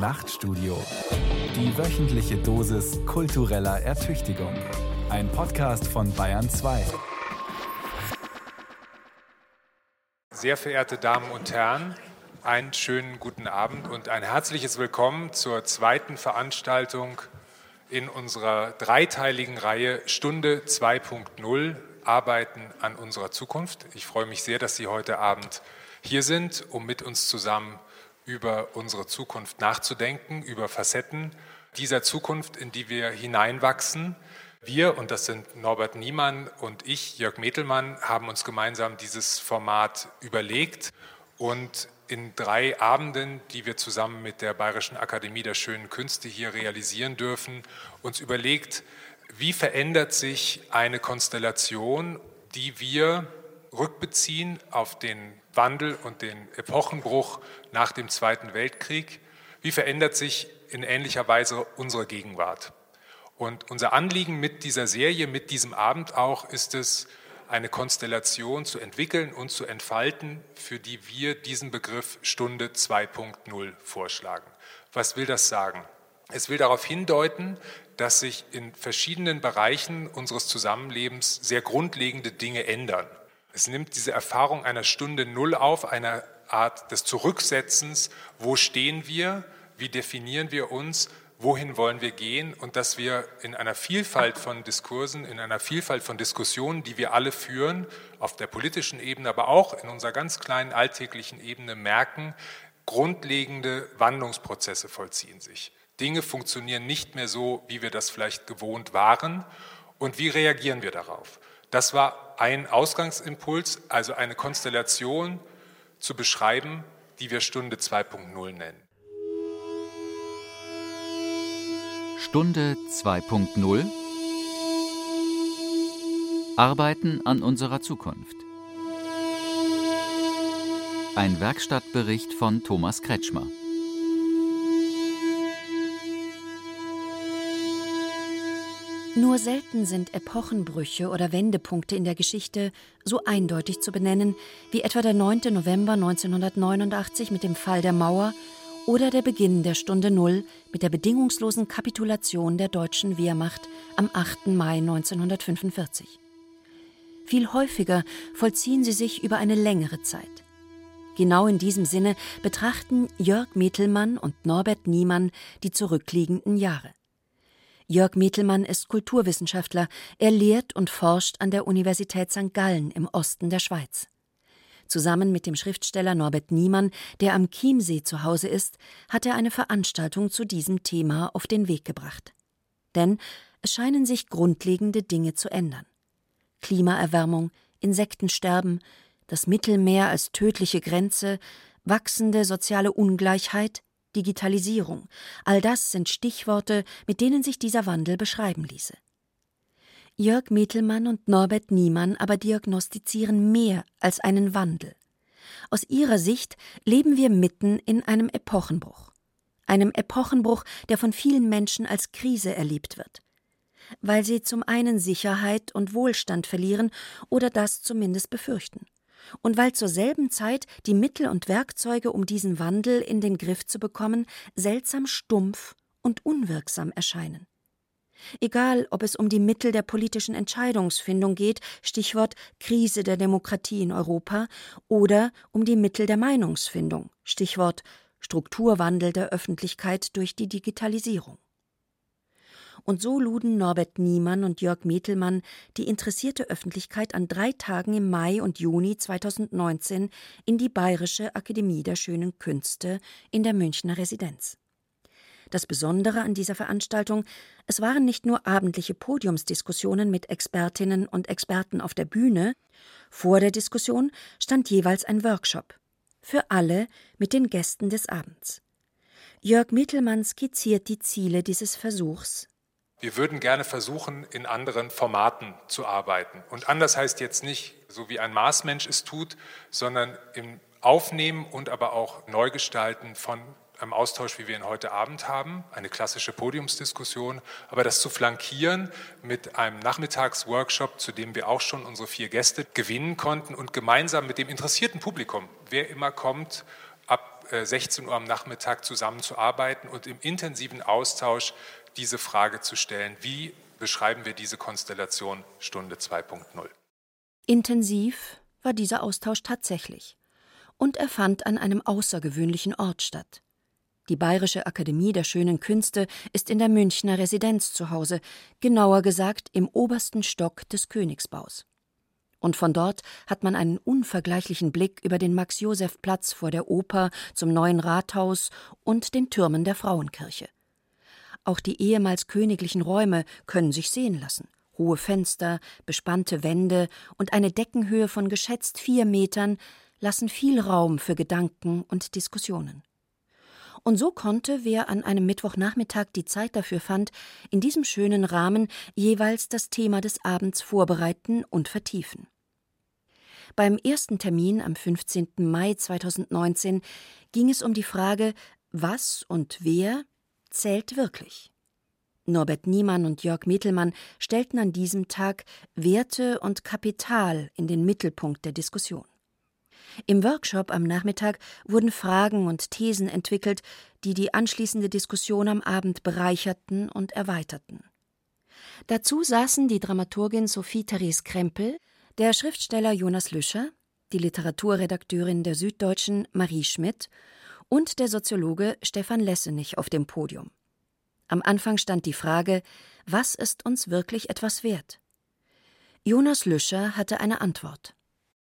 Nachtstudio. Die wöchentliche Dosis kultureller Ertüchtigung. Ein Podcast von Bayern 2. Sehr verehrte Damen und Herren, einen schönen guten Abend und ein herzliches Willkommen zur zweiten Veranstaltung in unserer dreiteiligen Reihe Stunde 2.0 Arbeiten an unserer Zukunft. Ich freue mich sehr, dass Sie heute Abend hier sind, um mit uns zusammen über unsere Zukunft nachzudenken, über Facetten dieser Zukunft, in die wir hineinwachsen. Wir, und das sind Norbert Niemann und ich, Jörg Metelmann, haben uns gemeinsam dieses Format überlegt und in drei Abenden, die wir zusammen mit der Bayerischen Akademie der Schönen Künste hier realisieren dürfen, uns überlegt, wie verändert sich eine Konstellation, die wir rückbeziehen auf den Wandel und den Epochenbruch nach dem Zweiten Weltkrieg. Wie verändert sich in ähnlicher Weise unsere Gegenwart? Und unser Anliegen mit dieser Serie, mit diesem Abend auch, ist es, eine Konstellation zu entwickeln und zu entfalten, für die wir diesen Begriff Stunde 2.0 vorschlagen. Was will das sagen? Es will darauf hindeuten, dass sich in verschiedenen Bereichen unseres Zusammenlebens sehr grundlegende Dinge ändern. Es nimmt diese Erfahrung einer Stunde Null auf, einer Art des Zurücksetzens. Wo stehen wir? Wie definieren wir uns? Wohin wollen wir gehen? Und dass wir in einer Vielfalt von Diskursen, in einer Vielfalt von Diskussionen, die wir alle führen, auf der politischen Ebene, aber auch in unserer ganz kleinen alltäglichen Ebene merken, grundlegende Wandlungsprozesse vollziehen sich. Dinge funktionieren nicht mehr so, wie wir das vielleicht gewohnt waren. Und wie reagieren wir darauf? Das war ein Ausgangsimpuls, also eine Konstellation zu beschreiben, die wir Stunde 2.0 nennen. Stunde 2.0 Arbeiten an unserer Zukunft. Ein Werkstattbericht von Thomas Kretschmer. Nur selten sind Epochenbrüche oder Wendepunkte in der Geschichte so eindeutig zu benennen wie etwa der 9. November 1989 mit dem Fall der Mauer oder der Beginn der Stunde Null mit der bedingungslosen Kapitulation der deutschen Wehrmacht am 8. Mai 1945. Viel häufiger vollziehen sie sich über eine längere Zeit. Genau in diesem Sinne betrachten Jörg Metelmann und Norbert Niemann die zurückliegenden Jahre. Jörg Metelmann ist Kulturwissenschaftler. Er lehrt und forscht an der Universität St. Gallen im Osten der Schweiz. Zusammen mit dem Schriftsteller Norbert Niemann, der am Chiemsee zu Hause ist, hat er eine Veranstaltung zu diesem Thema auf den Weg gebracht. Denn es scheinen sich grundlegende Dinge zu ändern. Klimaerwärmung, Insektensterben, das Mittelmeer als tödliche Grenze, wachsende soziale Ungleichheit, Digitalisierung, all das sind Stichworte, mit denen sich dieser Wandel beschreiben ließe. Jörg Metelmann und Norbert Niemann aber diagnostizieren mehr als einen Wandel. Aus ihrer Sicht leben wir mitten in einem Epochenbruch. Einem Epochenbruch, der von vielen Menschen als Krise erlebt wird. Weil sie zum einen Sicherheit und Wohlstand verlieren oder das zumindest befürchten und weil zur selben Zeit die Mittel und Werkzeuge, um diesen Wandel in den Griff zu bekommen, seltsam stumpf und unwirksam erscheinen. Egal, ob es um die Mittel der politischen Entscheidungsfindung geht, Stichwort Krise der Demokratie in Europa, oder um die Mittel der Meinungsfindung, Stichwort Strukturwandel der Öffentlichkeit durch die Digitalisierung. Und so luden Norbert Niemann und Jörg Metelmann die interessierte Öffentlichkeit an drei Tagen im Mai und Juni 2019 in die Bayerische Akademie der Schönen Künste in der Münchner Residenz. Das Besondere an dieser Veranstaltung, es waren nicht nur abendliche Podiumsdiskussionen mit Expertinnen und Experten auf der Bühne, vor der Diskussion stand jeweils ein Workshop. Für alle mit den Gästen des Abends. Jörg Mittelmann skizziert die Ziele dieses Versuchs wir würden gerne versuchen, in anderen Formaten zu arbeiten. Und anders heißt jetzt nicht, so wie ein Maßmensch es tut, sondern im Aufnehmen und aber auch Neugestalten von einem Austausch, wie wir ihn heute Abend haben, eine klassische Podiumsdiskussion, aber das zu flankieren mit einem Nachmittagsworkshop, zu dem wir auch schon unsere vier Gäste gewinnen konnten und gemeinsam mit dem interessierten Publikum, wer immer kommt, ab 16 Uhr am Nachmittag zusammenzuarbeiten und im intensiven Austausch diese Frage zu stellen, wie beschreiben wir diese Konstellation Stunde 2.0. Intensiv war dieser Austausch tatsächlich. Und er fand an einem außergewöhnlichen Ort statt. Die Bayerische Akademie der Schönen Künste ist in der Münchner Residenz zu Hause, genauer gesagt im obersten Stock des Königsbaus. Und von dort hat man einen unvergleichlichen Blick über den Max-Joseph-Platz vor der Oper zum neuen Rathaus und den Türmen der Frauenkirche. Auch die ehemals königlichen Räume können sich sehen lassen. Hohe Fenster, bespannte Wände und eine Deckenhöhe von geschätzt vier Metern lassen viel Raum für Gedanken und Diskussionen. Und so konnte, wer an einem Mittwochnachmittag die Zeit dafür fand, in diesem schönen Rahmen jeweils das Thema des Abends vorbereiten und vertiefen. Beim ersten Termin am 15. Mai 2019 ging es um die Frage, was und wer zählt wirklich. Norbert Niemann und Jörg Mittelmann stellten an diesem Tag Werte und Kapital in den Mittelpunkt der Diskussion. Im Workshop am Nachmittag wurden Fragen und Thesen entwickelt, die die anschließende Diskussion am Abend bereicherten und erweiterten. Dazu saßen die Dramaturgin Sophie Therese Krempel, der Schriftsteller Jonas Lüscher, die Literaturredakteurin der Süddeutschen Marie Schmidt und der Soziologe Stefan Lessenich auf dem Podium. Am Anfang stand die Frage, was ist uns wirklich etwas wert? Jonas Lüscher hatte eine Antwort.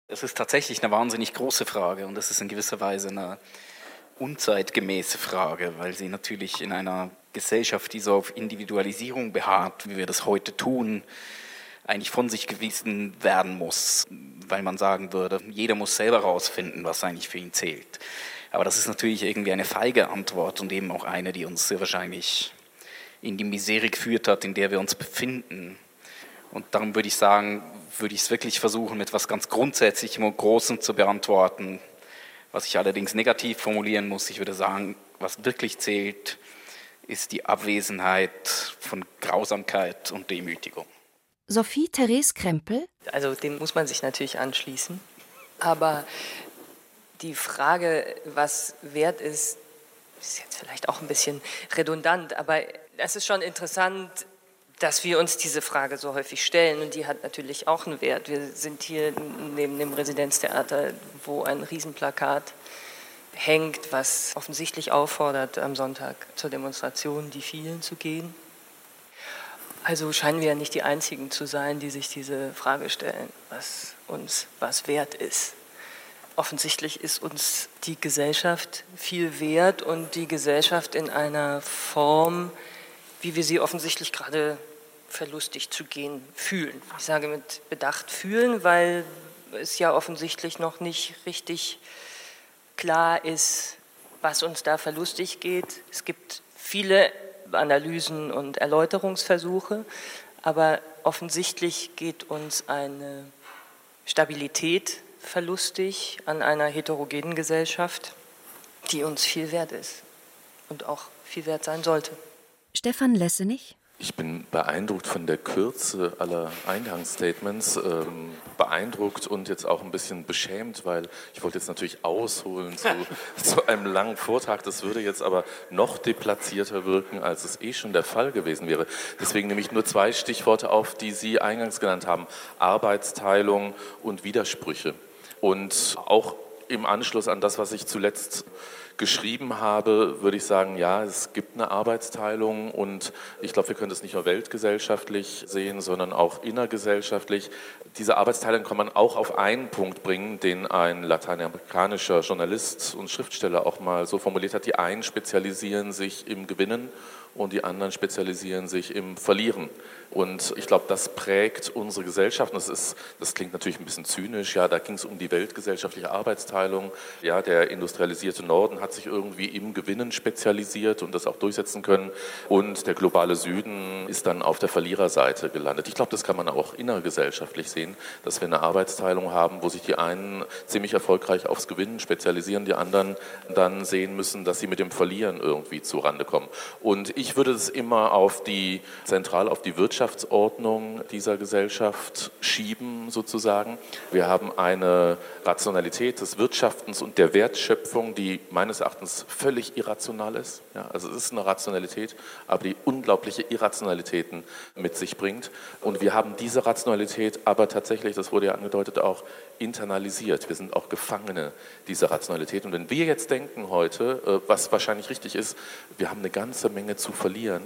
Es ist tatsächlich eine wahnsinnig große Frage und es ist in gewisser Weise eine unzeitgemäße Frage, weil sie natürlich in einer Gesellschaft, die so auf Individualisierung beharrt, wie wir das heute tun, eigentlich von sich gewiesen werden muss, weil man sagen würde, jeder muss selber herausfinden, was eigentlich für ihn zählt. Aber das ist natürlich irgendwie eine feige Antwort und eben auch eine, die uns sehr wahrscheinlich in die Misere geführt hat, in der wir uns befinden. Und darum würde ich sagen, würde ich es wirklich versuchen, mit etwas ganz Grundsätzlichem und Großem zu beantworten, was ich allerdings negativ formulieren muss. Ich würde sagen, was wirklich zählt, ist die Abwesenheit von Grausamkeit und Demütigung. Sophie Therese Krempel? Also dem muss man sich natürlich anschließen. Aber die Frage, was wert ist, ist jetzt vielleicht auch ein bisschen redundant, aber es ist schon interessant, dass wir uns diese Frage so häufig stellen und die hat natürlich auch einen Wert. Wir sind hier neben dem Residenztheater, wo ein Riesenplakat hängt, was offensichtlich auffordert, am Sonntag zur Demonstration die vielen zu gehen. Also scheinen wir ja nicht die Einzigen zu sein, die sich diese Frage stellen, was uns was wert ist. Offensichtlich ist uns die Gesellschaft viel wert und die Gesellschaft in einer Form, wie wir sie offensichtlich gerade verlustig zu gehen fühlen. Ich sage mit Bedacht fühlen, weil es ja offensichtlich noch nicht richtig klar ist, was uns da verlustig geht. Es gibt viele Analysen und Erläuterungsversuche, aber offensichtlich geht uns eine Stabilität verlustig an einer heterogenen Gesellschaft, die uns viel wert ist und auch viel wert sein sollte. Stefan Lessenich ich bin beeindruckt von der Kürze aller Eingangsstatements, ähm, beeindruckt und jetzt auch ein bisschen beschämt, weil ich wollte jetzt natürlich ausholen zu, zu, einem langen Vortrag. Das würde jetzt aber noch deplatzierter wirken, als es eh schon der Fall gewesen wäre. Deswegen nehme ich nur zwei Stichworte auf, die Sie eingangs genannt haben. Arbeitsteilung und Widersprüche. Und auch im Anschluss an das, was ich zuletzt geschrieben habe, würde ich sagen, ja, es gibt eine Arbeitsteilung und ich glaube, wir können das nicht nur weltgesellschaftlich sehen, sondern auch innergesellschaftlich. Diese Arbeitsteilung kann man auch auf einen Punkt bringen, den ein lateinamerikanischer Journalist und Schriftsteller auch mal so formuliert hat. Die einen spezialisieren sich im Gewinnen und die anderen spezialisieren sich im Verlieren. Und ich glaube, das prägt unsere Gesellschaft. Das, ist, das klingt natürlich ein bisschen zynisch. Ja, da ging es um die weltgesellschaftliche Arbeitsteilung. Ja, der industrialisierte Norden hat sich irgendwie im Gewinnen spezialisiert und das auch durchsetzen können. Und der globale Süden ist dann auf der Verliererseite gelandet. Ich glaube, das kann man auch innergesellschaftlich sehen, dass wir eine Arbeitsteilung haben, wo sich die einen ziemlich erfolgreich aufs Gewinnen spezialisieren, die anderen dann sehen müssen, dass sie mit dem Verlieren irgendwie zurande kommen. Und ich würde es immer auf die, zentral auf die Wirtschaftsordnung dieser Gesellschaft schieben, sozusagen. Wir haben eine Rationalität des Wirtschaftens und der Wertschöpfung, die meines Erachtens völlig irrational ist. Ja, also es ist eine Rationalität, aber die unglaubliche Irrationalitäten mit sich bringt. Und wir haben diese Rationalität aber tatsächlich, das wurde ja angedeutet, auch internalisiert. Wir sind auch Gefangene dieser Rationalität. Und wenn wir jetzt denken heute, äh, was wahrscheinlich richtig ist, wir haben eine ganze Menge zu verlieren,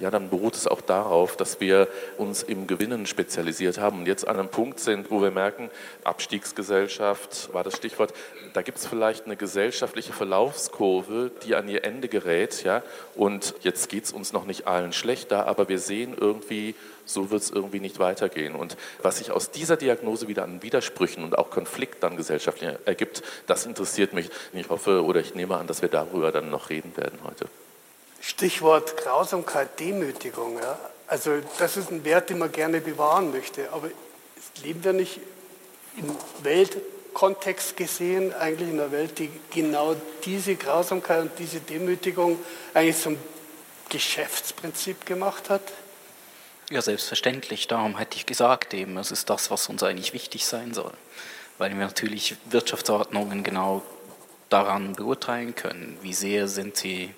ja, dann beruht es auch darauf, dass wir uns im Gewinnen spezialisiert haben und jetzt an einem Punkt sind, wo wir merken, Abstiegsgesellschaft war das Stichwort, da gibt es vielleicht eine gesellschaftliche Verlaufskurve, die an ihr Ende gerät, ja, und jetzt geht es uns noch nicht allen schlechter, aber wir sehen irgendwie, so wird es irgendwie nicht weitergehen. Und was sich aus dieser Diagnose wieder an Widersprüchen und auch Konflikt dann gesellschaftlich ergibt, das interessiert mich. Ich hoffe oder ich nehme an, dass wir darüber dann noch reden werden heute. Stichwort Grausamkeit, Demütigung. Ja. Also das ist ein Wert, den man gerne bewahren möchte. Aber leben wir nicht im Weltkontext gesehen eigentlich in einer Welt, die genau diese Grausamkeit und diese Demütigung eigentlich zum Geschäftsprinzip gemacht hat? Ja, selbstverständlich. Darum hätte ich gesagt, eben, es ist das, was uns eigentlich wichtig sein soll. Weil wir natürlich Wirtschaftsordnungen genau daran beurteilen können, wie sehr sind sie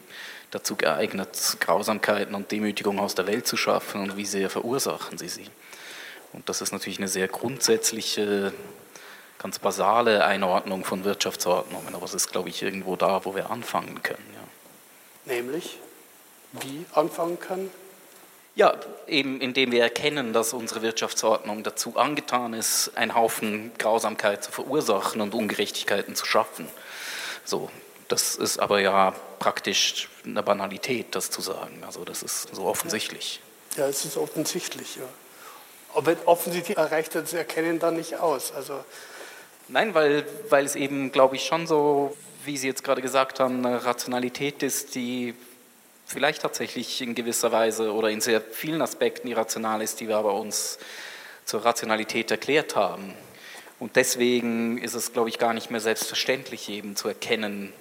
dazu geeignet, Grausamkeiten und Demütigungen aus der Welt zu schaffen und wie sehr verursachen sie sie. Und das ist natürlich eine sehr grundsätzliche, ganz basale Einordnung von Wirtschaftsordnungen, aber es ist, glaube ich, irgendwo da, wo wir anfangen können. Ja. Nämlich, wie anfangen können? Ja, eben indem wir erkennen, dass unsere Wirtschaftsordnung dazu angetan ist, einen Haufen Grausamkeit zu verursachen und Ungerechtigkeiten zu schaffen. So, das ist aber ja praktisch eine Banalität, das zu sagen. Also das ist so offensichtlich. Ja, es ist offensichtlich, ja. Aber offensichtlich reicht das Erkennen dann nicht aus. Also Nein, weil, weil es eben, glaube ich, schon so, wie Sie jetzt gerade gesagt haben, eine Rationalität ist, die vielleicht tatsächlich in gewisser Weise oder in sehr vielen Aspekten irrational ist, die wir aber uns zur Rationalität erklärt haben. Und deswegen ist es, glaube ich, gar nicht mehr selbstverständlich eben zu erkennen,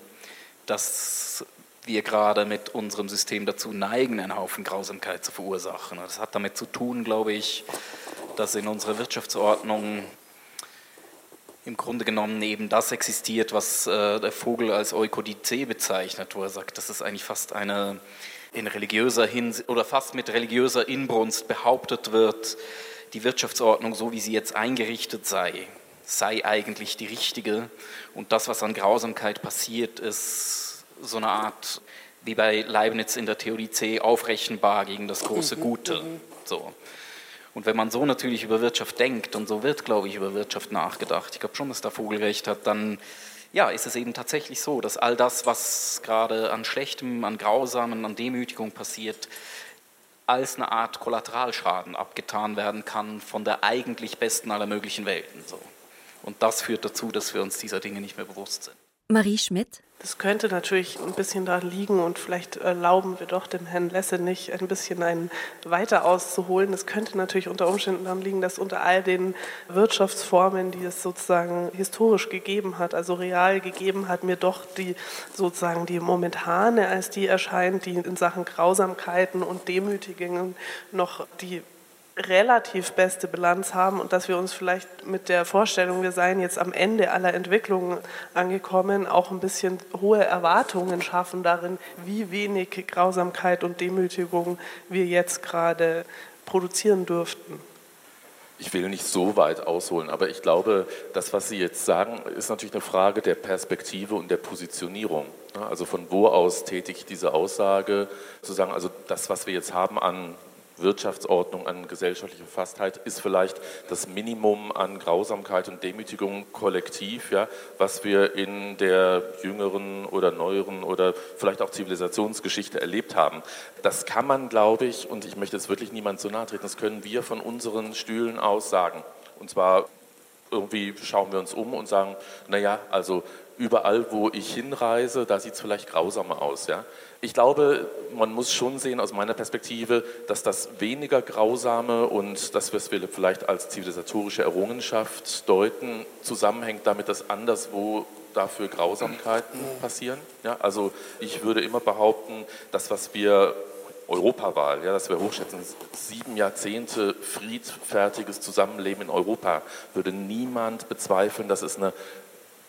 dass wir gerade mit unserem System dazu neigen, einen Haufen Grausamkeit zu verursachen. das hat damit zu tun, glaube ich, dass in unserer Wirtschaftsordnung im Grunde genommen eben das existiert, was äh, der Vogel als Eukodizee bezeichnet, wo er sagt, das ist eigentlich fast eine in religiöser Hinsicht oder fast mit religiöser Inbrunst behauptet wird, die Wirtschaftsordnung, so wie sie jetzt eingerichtet sei, sei eigentlich die richtige und das, was an Grausamkeit passiert, ist so eine Art, wie bei Leibniz in der Theorie C, aufrechenbar gegen das große mhm, Gute. Mhm. So. Und wenn man so natürlich über Wirtschaft denkt, und so wird, glaube ich, über Wirtschaft nachgedacht, ich glaube schon, dass der Vogel recht hat, dann ja, ist es eben tatsächlich so, dass all das, was gerade an Schlechtem, an Grausamen, an Demütigung passiert, als eine Art Kollateralschaden abgetan werden kann von der eigentlich besten aller möglichen Welten. So. Und das führt dazu, dass wir uns dieser Dinge nicht mehr bewusst sind. Marie Schmidt. Das könnte natürlich ein bisschen daran liegen und vielleicht erlauben wir doch dem Herrn Lesse nicht ein bisschen einen weiter auszuholen. Es könnte natürlich unter Umständen daran liegen, dass unter all den Wirtschaftsformen, die es sozusagen historisch gegeben hat, also real gegeben hat, mir doch die sozusagen die momentane als die erscheint, die in Sachen Grausamkeiten und Demütigungen noch die relativ beste Bilanz haben und dass wir uns vielleicht mit der Vorstellung, wir seien jetzt am Ende aller Entwicklungen angekommen, auch ein bisschen hohe Erwartungen schaffen darin, wie wenig Grausamkeit und Demütigung wir jetzt gerade produzieren dürften. Ich will nicht so weit ausholen, aber ich glaube, das, was Sie jetzt sagen, ist natürlich eine Frage der Perspektive und der Positionierung. Also von wo aus tätige ich diese Aussage, zu sagen, also das, was wir jetzt haben an Wirtschaftsordnung, an gesellschaftlicher Fastheit ist vielleicht das Minimum an Grausamkeit und Demütigung kollektiv, ja, was wir in der jüngeren oder neueren oder vielleicht auch Zivilisationsgeschichte erlebt haben. Das kann man, glaube ich, und ich möchte jetzt wirklich niemand zu nahe treten, das können wir von unseren Stühlen aus sagen. Und zwar irgendwie schauen wir uns um und sagen, naja, also überall, wo ich hinreise, da sieht es vielleicht grausamer aus. Ja? Ich glaube, man muss schon sehen aus meiner Perspektive, dass das weniger grausame und das, was wir vielleicht als zivilisatorische Errungenschaft deuten, zusammenhängt damit, dass anderswo dafür Grausamkeiten passieren. Ja? Also ich würde immer behaupten, das, was wir Europawahl, ja, das wäre hochschätzen, sieben Jahrzehnte friedfertiges Zusammenleben in Europa, würde niemand bezweifeln, dass es eine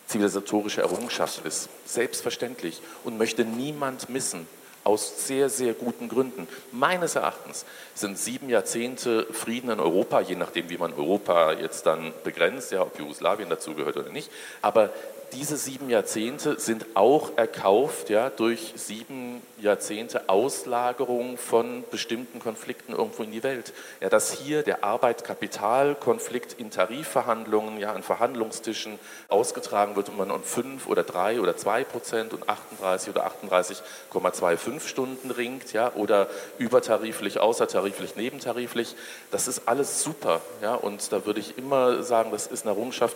zivilisatorische Errungenschaft ist. Selbstverständlich. Und möchte niemand missen. Aus sehr, sehr guten Gründen. Meines Erachtens sind sieben Jahrzehnte Frieden in Europa, je nachdem, wie man Europa jetzt dann begrenzt, ja, ob Jugoslawien dazugehört oder nicht, aber diese sieben Jahrzehnte sind auch erkauft ja, durch sieben Jahrzehnte Auslagerung von bestimmten Konflikten irgendwo in die Welt. Ja, dass hier der Arbeit-Kapital-Konflikt in Tarifverhandlungen, ja, an Verhandlungstischen ausgetragen wird und man um fünf oder drei oder zwei Prozent und 38 oder 38,25 Stunden ringt, ja, oder übertariflich, außertariflich, nebentariflich. Das ist alles super. Ja, und da würde ich immer sagen, das ist eine Errungenschaft,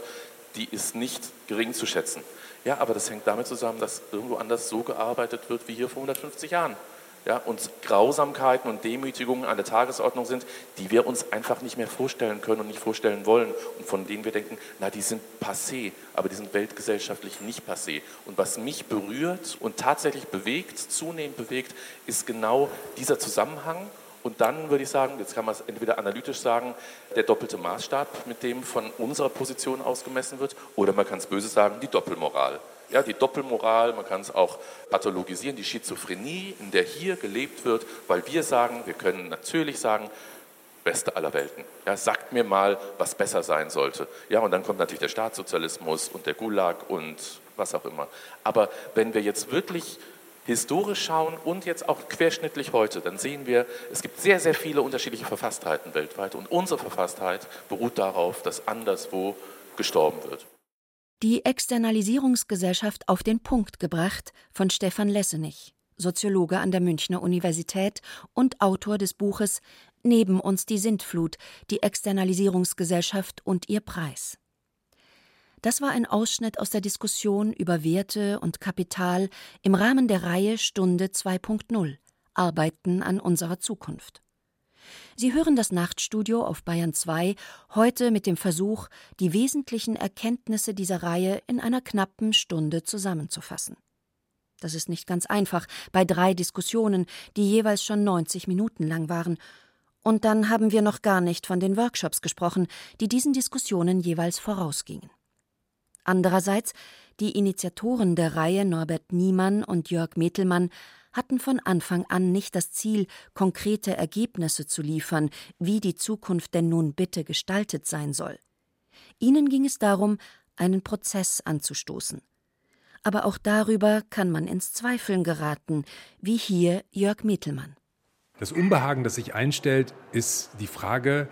die ist nicht gering zu schätzen. Ja, aber das hängt damit zusammen, dass irgendwo anders so gearbeitet wird wie hier vor 150 Jahren. Ja, und Grausamkeiten und Demütigungen an der Tagesordnung sind, die wir uns einfach nicht mehr vorstellen können und nicht vorstellen wollen und von denen wir denken, na, die sind passé, aber die sind weltgesellschaftlich nicht passé. Und was mich berührt und tatsächlich bewegt, zunehmend bewegt, ist genau dieser Zusammenhang und dann würde ich sagen, jetzt kann man es entweder analytisch sagen, der doppelte Maßstab, mit dem von unserer Position ausgemessen wird, oder man kann es böse sagen, die Doppelmoral. Ja, die Doppelmoral, man kann es auch pathologisieren, die Schizophrenie, in der hier gelebt wird, weil wir sagen, wir können natürlich sagen, beste aller Welten. Ja, sagt mir mal, was besser sein sollte. Ja, und dann kommt natürlich der Staatssozialismus und der Gulag und was auch immer. Aber wenn wir jetzt wirklich historisch schauen und jetzt auch querschnittlich heute, dann sehen wir, es gibt sehr, sehr viele unterschiedliche Verfasstheiten weltweit und unsere Verfasstheit beruht darauf, dass anderswo gestorben wird. Die Externalisierungsgesellschaft auf den Punkt gebracht von Stefan Lessenich, Soziologe an der Münchner Universität und Autor des Buches Neben uns die Sintflut, die Externalisierungsgesellschaft und ihr Preis. Das war ein Ausschnitt aus der Diskussion über Werte und Kapital im Rahmen der Reihe Stunde 2.0 Arbeiten an unserer Zukunft. Sie hören das Nachtstudio auf Bayern 2 heute mit dem Versuch, die wesentlichen Erkenntnisse dieser Reihe in einer knappen Stunde zusammenzufassen. Das ist nicht ganz einfach bei drei Diskussionen, die jeweils schon 90 Minuten lang waren. Und dann haben wir noch gar nicht von den Workshops gesprochen, die diesen Diskussionen jeweils vorausgingen. Andererseits, die Initiatoren der Reihe Norbert Niemann und Jörg Metelmann hatten von Anfang an nicht das Ziel, konkrete Ergebnisse zu liefern, wie die Zukunft denn nun bitte gestaltet sein soll. Ihnen ging es darum, einen Prozess anzustoßen. Aber auch darüber kann man ins Zweifeln geraten, wie hier Jörg Metelmann. Das Unbehagen, das sich einstellt, ist die Frage,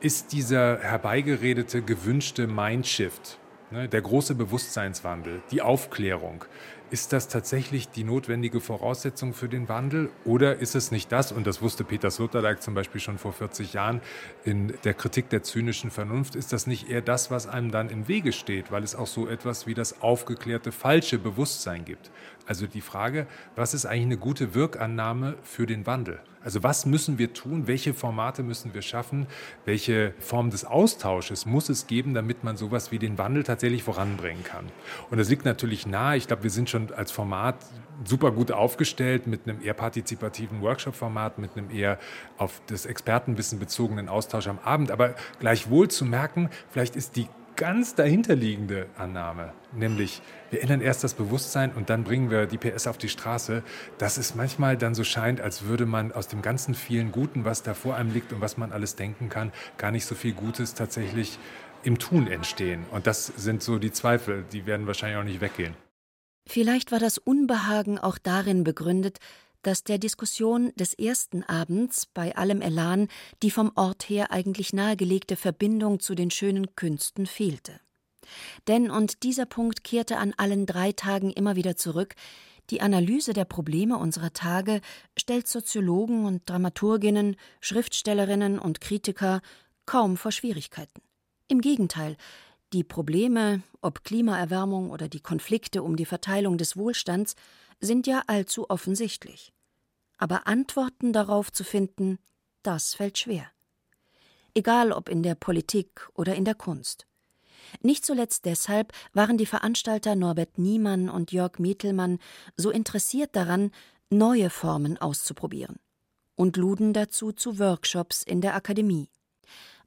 ist dieser herbeigeredete, gewünschte Mindshift, Ne, der große Bewusstseinswandel, die Aufklärung. Ist das tatsächlich die notwendige Voraussetzung für den Wandel oder ist es nicht das? Und das wusste Peter Sloterdijk zum Beispiel schon vor 40 Jahren in der Kritik der zynischen Vernunft. Ist das nicht eher das, was einem dann im Wege steht, weil es auch so etwas wie das aufgeklärte falsche Bewusstsein gibt? Also die Frage, was ist eigentlich eine gute Wirkannahme für den Wandel? Also was müssen wir tun? Welche Formate müssen wir schaffen? Welche Form des Austausches muss es geben, damit man sowas wie den Wandel tatsächlich voranbringen kann? Und es liegt natürlich nahe, ich glaube, wir sind schon als Format super gut aufgestellt mit einem eher partizipativen Workshop-Format, mit einem eher auf das Expertenwissen bezogenen Austausch am Abend. Aber gleichwohl zu merken, vielleicht ist die ganz dahinterliegende Annahme, nämlich wir ändern erst das Bewusstsein und dann bringen wir die PS auf die Straße, dass es manchmal dann so scheint, als würde man aus dem ganzen vielen Guten, was da vor einem liegt und was man alles denken kann, gar nicht so viel Gutes tatsächlich im Tun entstehen. Und das sind so die Zweifel, die werden wahrscheinlich auch nicht weggehen. Vielleicht war das Unbehagen auch darin begründet, dass der Diskussion des ersten Abends bei allem Elan die vom Ort her eigentlich nahegelegte Verbindung zu den schönen Künsten fehlte. Denn, und dieser Punkt kehrte an allen drei Tagen immer wieder zurück, die Analyse der Probleme unserer Tage stellt Soziologen und Dramaturginnen, Schriftstellerinnen und Kritiker kaum vor Schwierigkeiten. Im Gegenteil, die Probleme, ob Klimaerwärmung oder die Konflikte um die Verteilung des Wohlstands, sind ja allzu offensichtlich. Aber Antworten darauf zu finden, das fällt schwer. Egal ob in der Politik oder in der Kunst. Nicht zuletzt deshalb waren die Veranstalter Norbert Niemann und Jörg Metelmann so interessiert daran, neue Formen auszuprobieren. und luden dazu zu Workshops in der Akademie.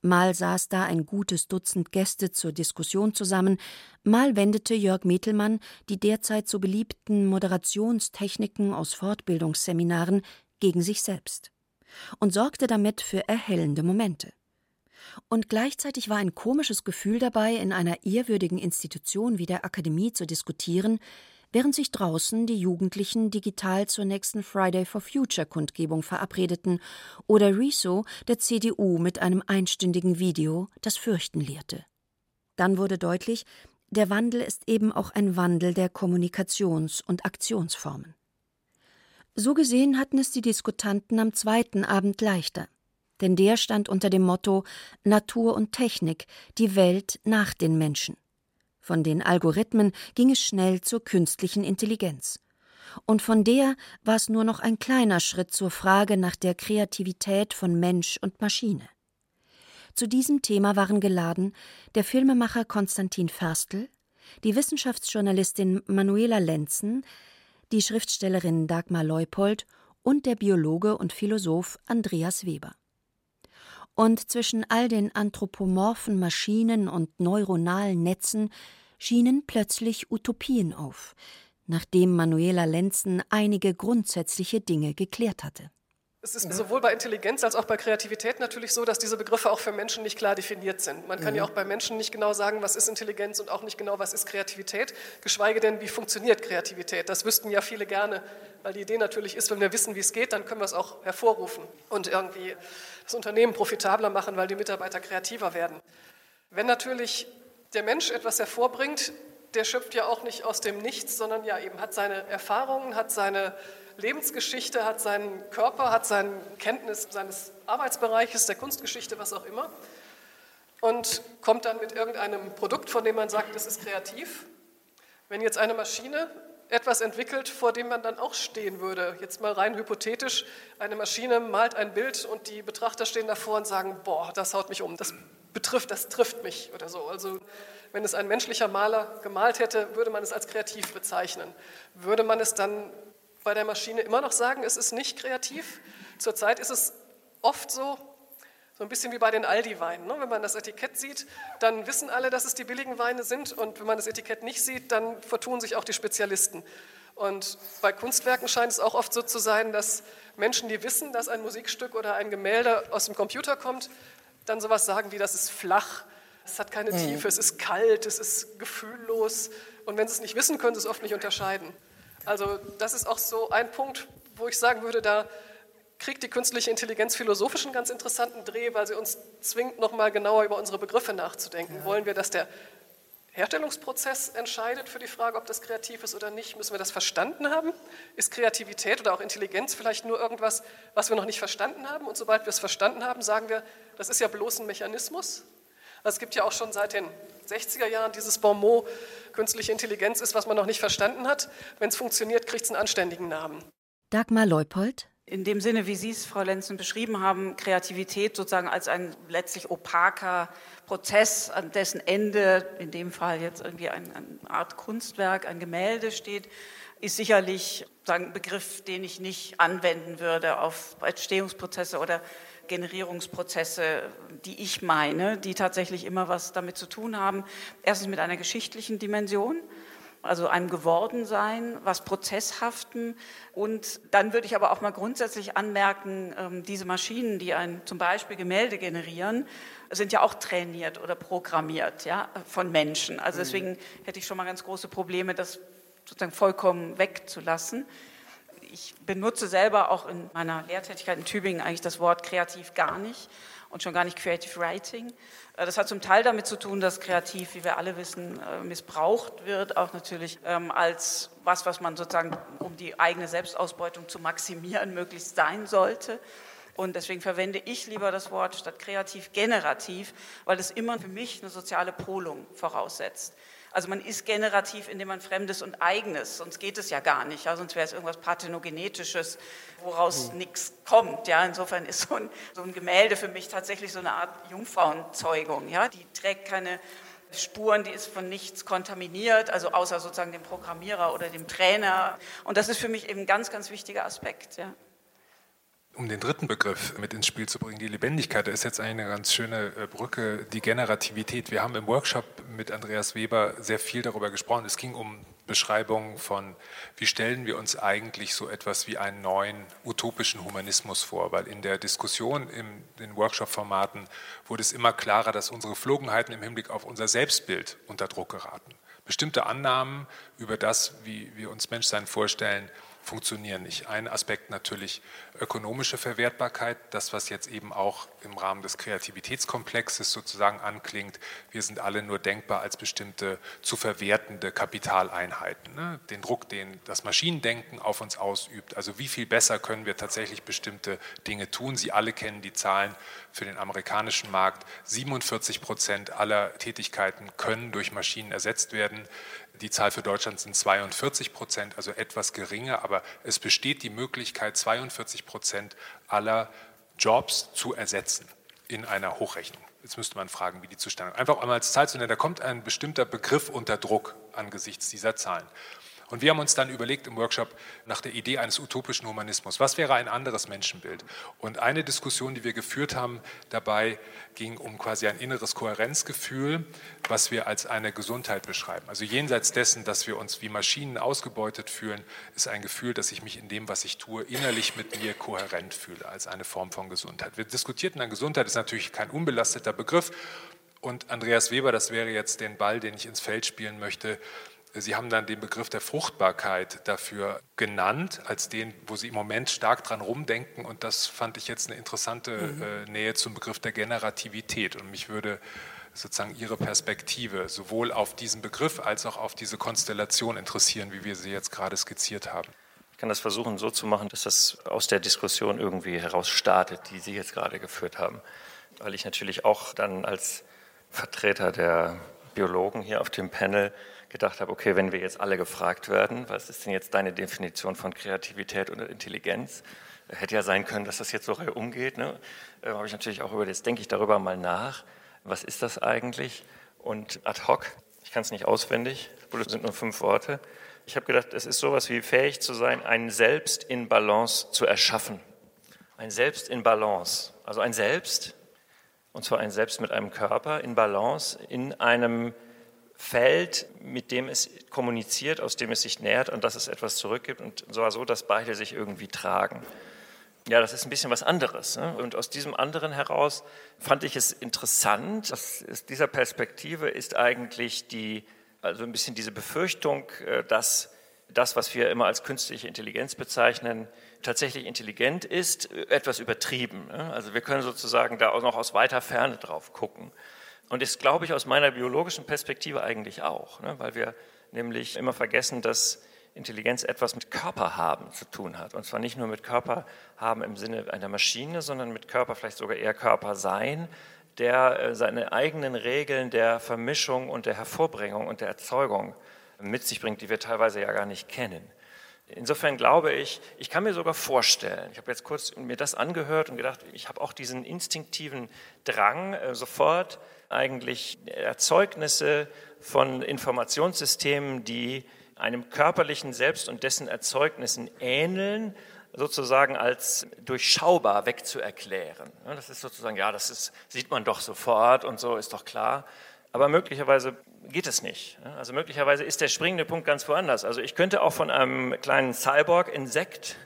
Mal saß da ein gutes Dutzend Gäste zur Diskussion zusammen, mal wendete Jörg Metelmann die derzeit so beliebten Moderationstechniken aus Fortbildungsseminaren gegen sich selbst und sorgte damit für erhellende Momente. Und gleichzeitig war ein komisches Gefühl dabei, in einer ehrwürdigen Institution wie der Akademie zu diskutieren, während sich draußen die Jugendlichen digital zur nächsten Friday for Future Kundgebung verabredeten oder Riso der CDU mit einem einstündigen Video das Fürchten lehrte. Dann wurde deutlich, der Wandel ist eben auch ein Wandel der Kommunikations- und Aktionsformen. So gesehen hatten es die Diskutanten am zweiten Abend leichter, denn der stand unter dem Motto Natur und Technik, die Welt nach den Menschen. Von den Algorithmen ging es schnell zur künstlichen Intelligenz. Und von der war es nur noch ein kleiner Schritt zur Frage nach der Kreativität von Mensch und Maschine. Zu diesem Thema waren geladen der Filmemacher Konstantin Ferstl, die Wissenschaftsjournalistin Manuela Lenzen, die Schriftstellerin Dagmar Leupold und der Biologe und Philosoph Andreas Weber. Und zwischen all den anthropomorphen Maschinen und neuronalen Netzen schienen plötzlich Utopien auf, nachdem Manuela Lenzen einige grundsätzliche Dinge geklärt hatte. Es ist sowohl bei Intelligenz als auch bei Kreativität natürlich so, dass diese Begriffe auch für Menschen nicht klar definiert sind. Man kann mhm. ja auch bei Menschen nicht genau sagen, was ist Intelligenz und auch nicht genau, was ist Kreativität, geschweige denn, wie funktioniert Kreativität. Das wüssten ja viele gerne, weil die Idee natürlich ist, wenn wir wissen, wie es geht, dann können wir es auch hervorrufen und irgendwie das Unternehmen profitabler machen, weil die Mitarbeiter kreativer werden. Wenn natürlich der Mensch etwas hervorbringt, der schöpft ja auch nicht aus dem Nichts, sondern ja eben hat seine Erfahrungen, hat seine Lebensgeschichte, hat seinen Körper, hat seine Kenntnis seines Arbeitsbereiches, der Kunstgeschichte, was auch immer, und kommt dann mit irgendeinem Produkt, von dem man sagt, das ist kreativ. Wenn jetzt eine Maschine etwas entwickelt, vor dem man dann auch stehen würde, jetzt mal rein hypothetisch, eine Maschine malt ein Bild und die Betrachter stehen davor und sagen, boah, das haut mich um, das betrifft, das trifft mich oder so. Also wenn es ein menschlicher Maler gemalt hätte, würde man es als kreativ bezeichnen. Würde man es dann bei der Maschine immer noch sagen, es ist nicht kreativ. Zurzeit ist es oft so, so ein bisschen wie bei den Aldi-Weinen. Ne? Wenn man das Etikett sieht, dann wissen alle, dass es die billigen Weine sind. Und wenn man das Etikett nicht sieht, dann vertun sich auch die Spezialisten. Und bei Kunstwerken scheint es auch oft so zu sein, dass Menschen, die wissen, dass ein Musikstück oder ein Gemälde aus dem Computer kommt, dann sowas sagen wie, das ist flach, es hat keine mhm. Tiefe, es ist kalt, es ist gefühllos. Und wenn sie es nicht wissen, können sie es oft nicht unterscheiden. Also das ist auch so ein Punkt, wo ich sagen würde, da kriegt die künstliche Intelligenz philosophisch einen ganz interessanten Dreh, weil sie uns zwingt, nochmal genauer über unsere Begriffe nachzudenken. Ja. Wollen wir, dass der Herstellungsprozess entscheidet für die Frage, ob das kreativ ist oder nicht? Müssen wir das verstanden haben? Ist Kreativität oder auch Intelligenz vielleicht nur irgendwas, was wir noch nicht verstanden haben? Und sobald wir es verstanden haben, sagen wir, das ist ja bloß ein Mechanismus. Es gibt ja auch schon seit den 60er Jahren dieses Bonmot, künstliche Intelligenz ist, was man noch nicht verstanden hat. Wenn es funktioniert, kriegt es einen anständigen Namen. Dagmar Leupold. In dem Sinne, wie Sie es, Frau Lenzen, beschrieben haben, Kreativität sozusagen als ein letztlich opaker Prozess, an dessen Ende in dem Fall jetzt irgendwie eine, eine Art Kunstwerk, ein Gemälde steht, ist sicherlich sagen, ein Begriff, den ich nicht anwenden würde auf Entstehungsprozesse oder Generierungsprozesse, die ich meine, die tatsächlich immer was damit zu tun haben. Erstens mit einer geschichtlichen Dimension, also einem Gewordensein, was Prozesshaften. Und dann würde ich aber auch mal grundsätzlich anmerken, ähm, diese Maschinen, die ein, zum Beispiel Gemälde generieren, sind ja auch trainiert oder programmiert ja, von Menschen. Also mhm. deswegen hätte ich schon mal ganz große Probleme, das sozusagen vollkommen wegzulassen ich benutze selber auch in meiner Lehrtätigkeit in Tübingen eigentlich das Wort kreativ gar nicht und schon gar nicht Creative Writing. Äh, das hat zum Teil damit zu tun, dass kreativ, wie wir alle wissen, äh, missbraucht wird, auch natürlich ähm, als was, was man sozusagen, um die eigene Selbstausbeutung zu maximieren, möglichst sein sollte. Und deswegen verwende ich lieber das Wort statt kreativ generativ, weil es immer für mich eine soziale Polung voraussetzt. Also man ist generativ, indem man Fremdes und Eigenes, sonst geht es ja gar nicht, ja, sonst wäre es irgendwas Parthenogenetisches, woraus mhm. nichts kommt. Ja. Insofern ist so ein, so ein Gemälde für mich tatsächlich so eine Art Jungfrauenzeugung. Ja. Die trägt keine Spuren, die ist von nichts kontaminiert, also außer sozusagen dem Programmierer oder dem Trainer. Und das ist für mich eben ein ganz, ganz wichtiger Aspekt. Ja. Um den dritten Begriff mit ins Spiel zu bringen, die Lebendigkeit, da ist jetzt eine ganz schöne äh, Brücke, die Generativität. Wir haben im Workshop mit Andreas Weber sehr viel darüber gesprochen. Es ging um Beschreibungen von, wie stellen wir uns eigentlich so etwas wie einen neuen utopischen Humanismus vor, weil in der Diskussion in den Workshop-Formaten wurde es immer klarer, dass unsere Flogenheiten im Hinblick auf unser Selbstbild unter Druck geraten. Bestimmte Annahmen über das, wie wir uns Menschsein vorstellen, funktionieren nicht. Ein Aspekt natürlich ökonomische Verwertbarkeit, das, was jetzt eben auch im Rahmen des Kreativitätskomplexes sozusagen anklingt. Wir sind alle nur denkbar als bestimmte zu verwertende Kapitaleinheiten. Ne? Den Druck, den das Maschinendenken auf uns ausübt. Also wie viel besser können wir tatsächlich bestimmte Dinge tun? Sie alle kennen die Zahlen für den amerikanischen Markt. 47 Prozent aller Tätigkeiten können durch Maschinen ersetzt werden. Die Zahl für Deutschland sind 42 Prozent, also etwas geringer, aber es besteht die Möglichkeit, 42 Prozent aller Jobs zu ersetzen in einer Hochrechnung. Jetzt müsste man fragen, wie die zustande kommen. Einfach einmal als Zahl zu nennen, da kommt ein bestimmter Begriff unter Druck angesichts dieser Zahlen. Und wir haben uns dann überlegt im Workshop nach der Idee eines utopischen Humanismus, was wäre ein anderes Menschenbild? Und eine Diskussion, die wir geführt haben, dabei ging um quasi ein inneres Kohärenzgefühl, was wir als eine Gesundheit beschreiben. Also jenseits dessen, dass wir uns wie Maschinen ausgebeutet fühlen, ist ein Gefühl, dass ich mich in dem, was ich tue, innerlich mit mir kohärent fühle, als eine Form von Gesundheit. Wir diskutierten dann Gesundheit, ist natürlich kein unbelasteter Begriff. Und Andreas Weber, das wäre jetzt den Ball, den ich ins Feld spielen möchte, Sie haben dann den Begriff der Fruchtbarkeit dafür genannt, als den, wo Sie im Moment stark dran rumdenken. Und das fand ich jetzt eine interessante mhm. äh, Nähe zum Begriff der Generativität. Und mich würde sozusagen Ihre Perspektive sowohl auf diesen Begriff als auch auf diese Konstellation interessieren, wie wir sie jetzt gerade skizziert haben. Ich kann das versuchen so zu machen, dass das aus der Diskussion irgendwie heraus startet, die Sie jetzt gerade geführt haben. Weil ich natürlich auch dann als Vertreter der Biologen hier auf dem Panel gedacht habe, okay, wenn wir jetzt alle gefragt werden, was ist denn jetzt deine Definition von Kreativität und Intelligenz? Hätte ja sein können, dass das jetzt so umgeht. Ne? Äh, habe ich natürlich auch über, jetzt denke ich darüber mal nach, was ist das eigentlich? Und ad hoc, ich kann es nicht auswendig, es sind nur fünf Worte. Ich habe gedacht, es ist sowas wie fähig zu sein, ein Selbst in Balance zu erschaffen. Ein Selbst in Balance. Also ein Selbst, und zwar ein Selbst mit einem Körper in Balance, in einem Feld, mit dem es kommuniziert, aus dem es sich nährt und dass es etwas zurückgibt und zwar so, dass beide sich irgendwie tragen. Ja, das ist ein bisschen was anderes. Ne? Und aus diesem anderen heraus fand ich es interessant. Aus dieser Perspektive ist eigentlich die, also ein bisschen diese Befürchtung, äh, dass das, was wir immer als künstliche Intelligenz bezeichnen, tatsächlich intelligent ist, äh, etwas übertrieben. Ne? Also wir können sozusagen da auch noch aus weiter Ferne drauf gucken. Und das glaube ich aus meiner biologischen Perspektive eigentlich auch, ne? weil wir nämlich immer vergessen, dass Intelligenz etwas mit Körper haben zu tun hat. Und zwar nicht nur mit Körper haben im Sinne einer Maschine, sondern mit Körper vielleicht sogar eher Körper sein, der äh, seine eigenen Regeln der Vermischung und der Hervorbringung und der Erzeugung mit sich bringt, die wir teilweise ja gar nicht kennen. Insofern glaube ich, ich kann mir sogar vorstellen, ich habe jetzt kurz mir das angehört und gedacht, ich habe auch diesen instinktiven Drang, äh, sofort eigentlich Erzeugnisse von Informationssystemen, die einem körperlichen Selbst und dessen Erzeugnissen ähneln, sozusagen als durchschaubar wegzuerklären. Das ist sozusagen, ja, das ist, sieht man doch sofort und so ist doch klar. Aber möglicherweise geht es nicht. Also möglicherweise ist der springende Punkt ganz woanders. Also ich könnte auch von einem kleinen Cyborg-Insekt,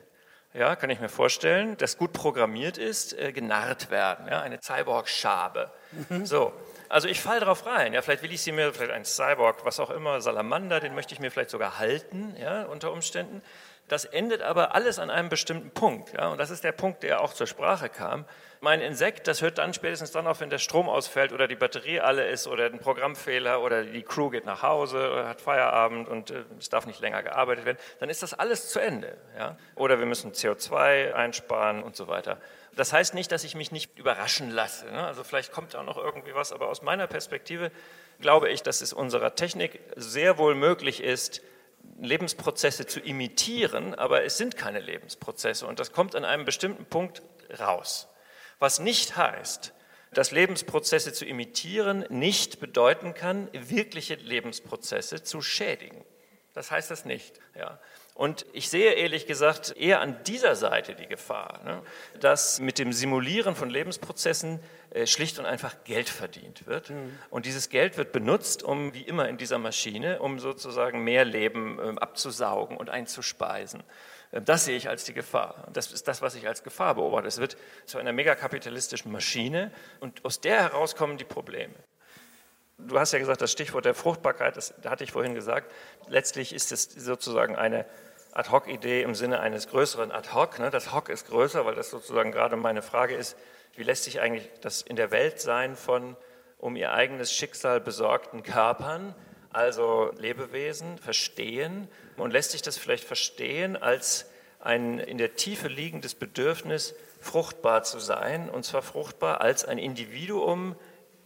ja, kann ich mir vorstellen, das gut programmiert ist, äh, genarrt werden. Ja, eine Cyborg-Schabe. Mhm. So. Also ich falle drauf rein. Ja, vielleicht will ich sie mir, vielleicht ein Cyborg, was auch immer, Salamander, den möchte ich mir vielleicht sogar halten, ja, unter Umständen. Das endet aber alles an einem bestimmten Punkt. Ja, und das ist der Punkt, der auch zur Sprache kam. Mein Insekt, das hört dann spätestens dann auf, wenn der Strom ausfällt oder die Batterie alle ist oder ein Programmfehler oder die Crew geht nach Hause, oder hat Feierabend und äh, es darf nicht länger gearbeitet werden. Dann ist das alles zu Ende. Ja? Oder wir müssen CO2 einsparen und so weiter. Das heißt nicht, dass ich mich nicht überraschen lasse. Ne? Also vielleicht kommt auch noch irgendwie was, aber aus meiner Perspektive glaube ich, dass es unserer Technik sehr wohl möglich ist, Lebensprozesse zu imitieren, aber es sind keine Lebensprozesse und das kommt an einem bestimmten Punkt raus. Was nicht heißt, dass Lebensprozesse zu imitieren nicht bedeuten kann, wirkliche Lebensprozesse zu schädigen. Das heißt das nicht. Ja. Und ich sehe ehrlich gesagt eher an dieser Seite die Gefahr, ne, dass mit dem Simulieren von Lebensprozessen äh, schlicht und einfach Geld verdient wird. Mhm. Und dieses Geld wird benutzt, um, wie immer in dieser Maschine, um sozusagen mehr Leben äh, abzusaugen und einzuspeisen. Äh, das sehe ich als die Gefahr. Das ist das, was ich als Gefahr beobachte. Es wird zu einer megakapitalistischen Maschine und aus der heraus kommen die Probleme. Du hast ja gesagt, das Stichwort der Fruchtbarkeit, das hatte ich vorhin gesagt. Letztlich ist es sozusagen eine Ad-Hoc-Idee im Sinne eines größeren Ad-Hoc. Ne? Das Hoc ist größer, weil das sozusagen gerade meine Frage ist, wie lässt sich eigentlich das in der Welt sein von um ihr eigenes Schicksal besorgten Körpern, also Lebewesen, verstehen und lässt sich das vielleicht verstehen als ein in der Tiefe liegendes Bedürfnis, fruchtbar zu sein, und zwar fruchtbar als ein Individuum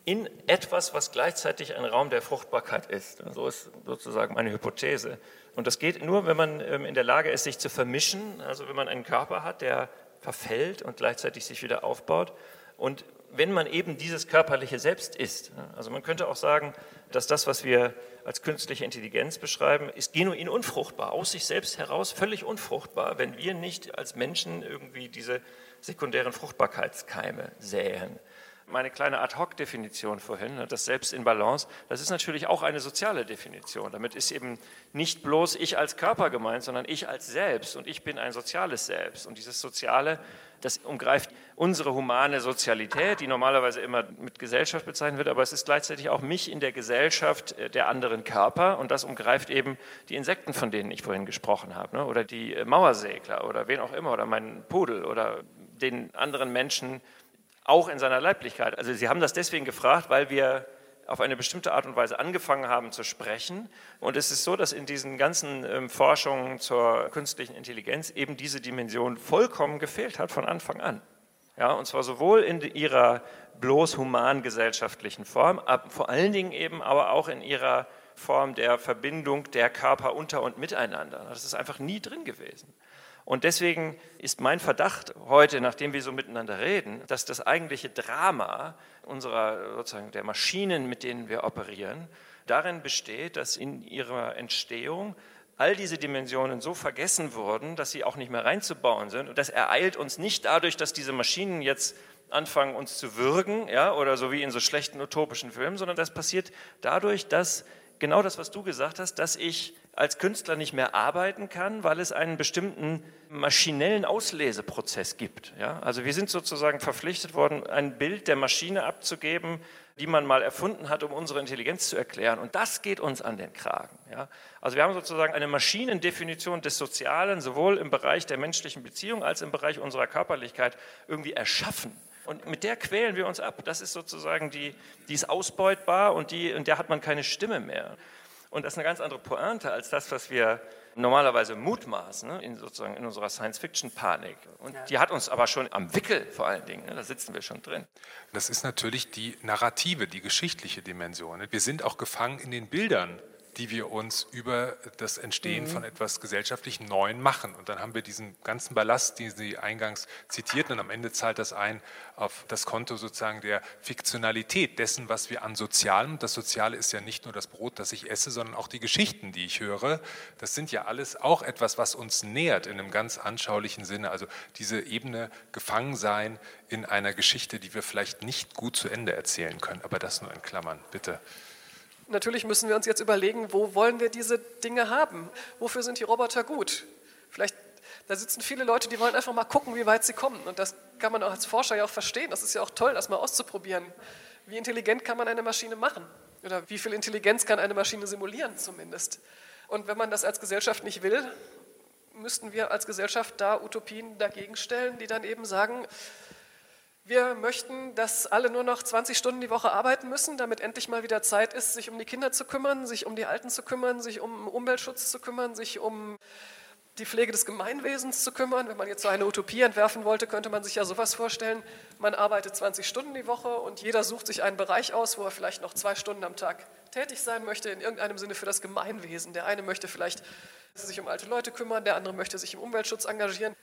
in etwas, was gleichzeitig ein Raum der Fruchtbarkeit ist. So ist sozusagen meine Hypothese. Und das geht nur, wenn man ähm, in der Lage ist, sich zu vermischen, also wenn man einen Körper hat, der verfällt und gleichzeitig sich wieder aufbaut. Und wenn man eben dieses körperliche Selbst ist. Also man könnte auch sagen, dass das, was wir als künstliche Intelligenz beschreiben, ist genuin unfruchtbar, aus sich selbst heraus völlig unfruchtbar, wenn wir nicht als Menschen irgendwie diese sekundären Fruchtbarkeitskeime säen meine kleine Ad-Hoc-Definition vorhin, ne, das Selbst in Balance, das ist natürlich auch eine soziale Definition. Damit ist eben nicht bloß ich als Körper gemeint, sondern ich als Selbst und ich bin ein soziales Selbst. Und dieses Soziale, das umgreift unsere humane Sozialität, die normalerweise immer mit Gesellschaft bezeichnet wird, aber es ist gleichzeitig auch mich in der Gesellschaft äh, der anderen Körper und das umgreift eben die Insekten, von denen ich vorhin gesprochen habe, ne, oder die äh, Mauersegler oder wen auch immer oder meinen Pudel oder den anderen Menschen, auch in seiner Leiblichkeit. Also Sie haben das deswegen gefragt, weil wir auf eine bestimmte Art und Weise angefangen haben zu sprechen. Und es ist so, dass in diesen ganzen ähm, Forschungen zur künstlichen Intelligenz eben diese Dimension vollkommen gefehlt hat von Anfang an. Ja, und zwar sowohl in ihrer bloß human-gesellschaftlichen Form, aber vor allen Dingen eben aber auch in ihrer Form der Verbindung der Körper unter und miteinander. Das ist einfach nie drin gewesen. Und deswegen ist mein Verdacht heute, nachdem wir so miteinander reden, dass das eigentliche Drama unserer sozusagen der Maschinen, mit denen wir operieren, darin besteht, dass in ihrer Entstehung all diese Dimensionen so vergessen wurden, dass sie auch nicht mehr reinzubauen sind. Und das ereilt uns nicht dadurch, dass diese Maschinen jetzt anfangen, uns zu würgen, ja, oder so wie in so schlechten utopischen Filmen, sondern das passiert dadurch, dass genau das, was du gesagt hast, dass ich als Künstler nicht mehr arbeiten kann, weil es einen bestimmten maschinellen Ausleseprozess gibt. Ja? Also wir sind sozusagen verpflichtet worden, ein Bild der Maschine abzugeben, die man mal erfunden hat, um unsere Intelligenz zu erklären. Und das geht uns an den Kragen. Ja? Also wir haben sozusagen eine Maschinendefinition des Sozialen, sowohl im Bereich der menschlichen Beziehung als im Bereich unserer Körperlichkeit irgendwie erschaffen. Und mit der quälen wir uns ab. Das ist sozusagen die, die ist ausbeutbar und die, in der hat man keine Stimme mehr. Und das ist eine ganz andere Pointe als das, was wir normalerweise mutmaßen, ne, in, sozusagen in unserer Science-Fiction-Panik. Und ja. die hat uns aber schon am Wickel vor allen Dingen, ne, da sitzen wir schon drin. Das ist natürlich die narrative, die geschichtliche Dimension. Wir sind auch gefangen in den Bildern die wir uns über das Entstehen mhm. von etwas gesellschaftlich Neuen machen. Und dann haben wir diesen ganzen Ballast, den Sie eingangs zitierten, und am Ende zahlt das ein auf das Konto sozusagen der Fiktionalität dessen, was wir an Sozialem, das Soziale ist ja nicht nur das Brot, das ich esse, sondern auch die Geschichten, die ich höre, das sind ja alles auch etwas, was uns nähert in einem ganz anschaulichen Sinne. Also diese Ebene Gefangensein in einer Geschichte, die wir vielleicht nicht gut zu Ende erzählen können, aber das nur in Klammern, bitte natürlich müssen wir uns jetzt überlegen, wo wollen wir diese Dinge haben? Wofür sind die Roboter gut? Vielleicht, da sitzen viele Leute, die wollen einfach mal gucken, wie weit sie kommen. Und das kann man auch als Forscher ja auch verstehen. Das ist ja auch toll, das mal auszuprobieren. Wie intelligent kann man eine Maschine machen? Oder wie viel Intelligenz kann eine Maschine simulieren zumindest? Und wenn man das als Gesellschaft nicht will, müssten wir als Gesellschaft da Utopien dagegen stellen, die dann eben sagen, wir möchten, dass alle nur noch 20 Stunden die Woche arbeiten müssen, damit endlich mal wieder Zeit ist, sich um die Kinder zu kümmern, sich um die Alten zu kümmern, sich um Umweltschutz zu kümmern, sich um die Pflege des Gemeinwesens zu kümmern. Wenn man jetzt so eine Utopie entwerfen wollte, könnte man sich ja sowas vorstellen. Man arbeitet 20 Stunden die Woche und jeder sucht sich einen Bereich aus, wo er vielleicht noch zwei Stunden am Tag tätig sein möchte, in irgendeinem Sinne für das Gemeinwesen. Der eine möchte vielleicht sich um alte Leute kümmern, der andere möchte sich im Umweltschutz engagieren.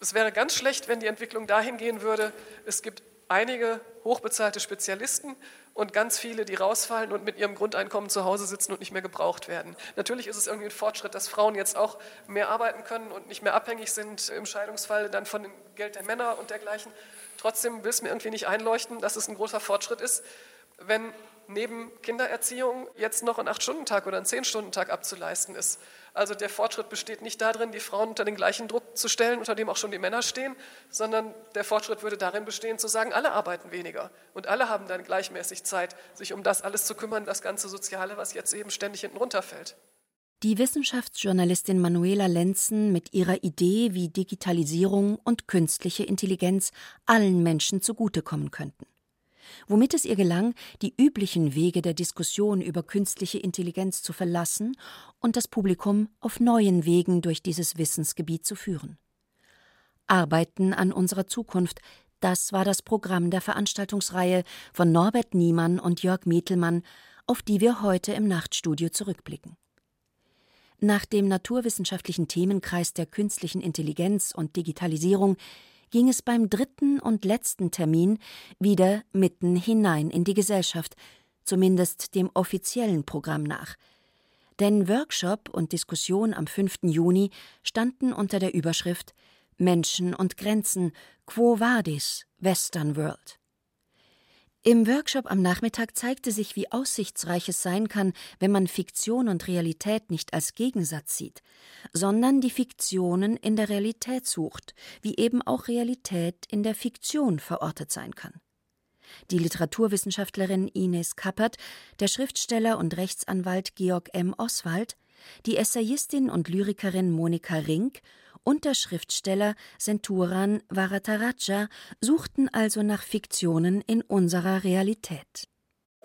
Es wäre ganz schlecht, wenn die Entwicklung dahin gehen würde, es gibt einige hochbezahlte Spezialisten und ganz viele, die rausfallen und mit ihrem Grundeinkommen zu Hause sitzen und nicht mehr gebraucht werden. Natürlich ist es irgendwie ein Fortschritt, dass Frauen jetzt auch mehr arbeiten können und nicht mehr abhängig sind im Scheidungsfall dann von dem Geld der Männer und dergleichen. Trotzdem will es mir irgendwie nicht einleuchten, dass es ein großer Fortschritt ist, wenn neben Kindererziehung jetzt noch ein Acht-Stunden-Tag oder ein Zehn-Stunden-Tag abzuleisten ist. Also der Fortschritt besteht nicht darin, die Frauen unter den gleichen Druck zu stellen, unter dem auch schon die Männer stehen, sondern der Fortschritt würde darin bestehen, zu sagen, alle arbeiten weniger und alle haben dann gleichmäßig Zeit, sich um das alles zu kümmern, das ganze Soziale, was jetzt eben ständig hinten runterfällt. Die Wissenschaftsjournalistin Manuela Lenzen mit ihrer Idee, wie Digitalisierung und künstliche Intelligenz allen Menschen zugutekommen könnten womit es ihr gelang, die üblichen Wege der Diskussion über künstliche Intelligenz zu verlassen und das Publikum auf neuen Wegen durch dieses Wissensgebiet zu führen. Arbeiten an unserer Zukunft, das war das Programm der Veranstaltungsreihe von Norbert Niemann und Jörg Mietelmann, auf die wir heute im Nachtstudio zurückblicken. Nach dem naturwissenschaftlichen Themenkreis der künstlichen Intelligenz und Digitalisierung ging es beim dritten und letzten Termin wieder mitten hinein in die Gesellschaft, zumindest dem offiziellen Programm nach. Denn Workshop und Diskussion am 5. Juni standen unter der Überschrift Menschen und Grenzen, Quo Vadis, Western World. Im Workshop am Nachmittag zeigte sich, wie aussichtsreich es sein kann, wenn man Fiktion und Realität nicht als Gegensatz sieht, sondern die Fiktionen in der Realität sucht, wie eben auch Realität in der Fiktion verortet sein kann. Die Literaturwissenschaftlerin Ines Kappert, der Schriftsteller und Rechtsanwalt Georg M. Oswald, die Essayistin und Lyrikerin Monika Rink und der Schriftsteller Senturan Varataraja suchten also nach Fiktionen in unserer Realität.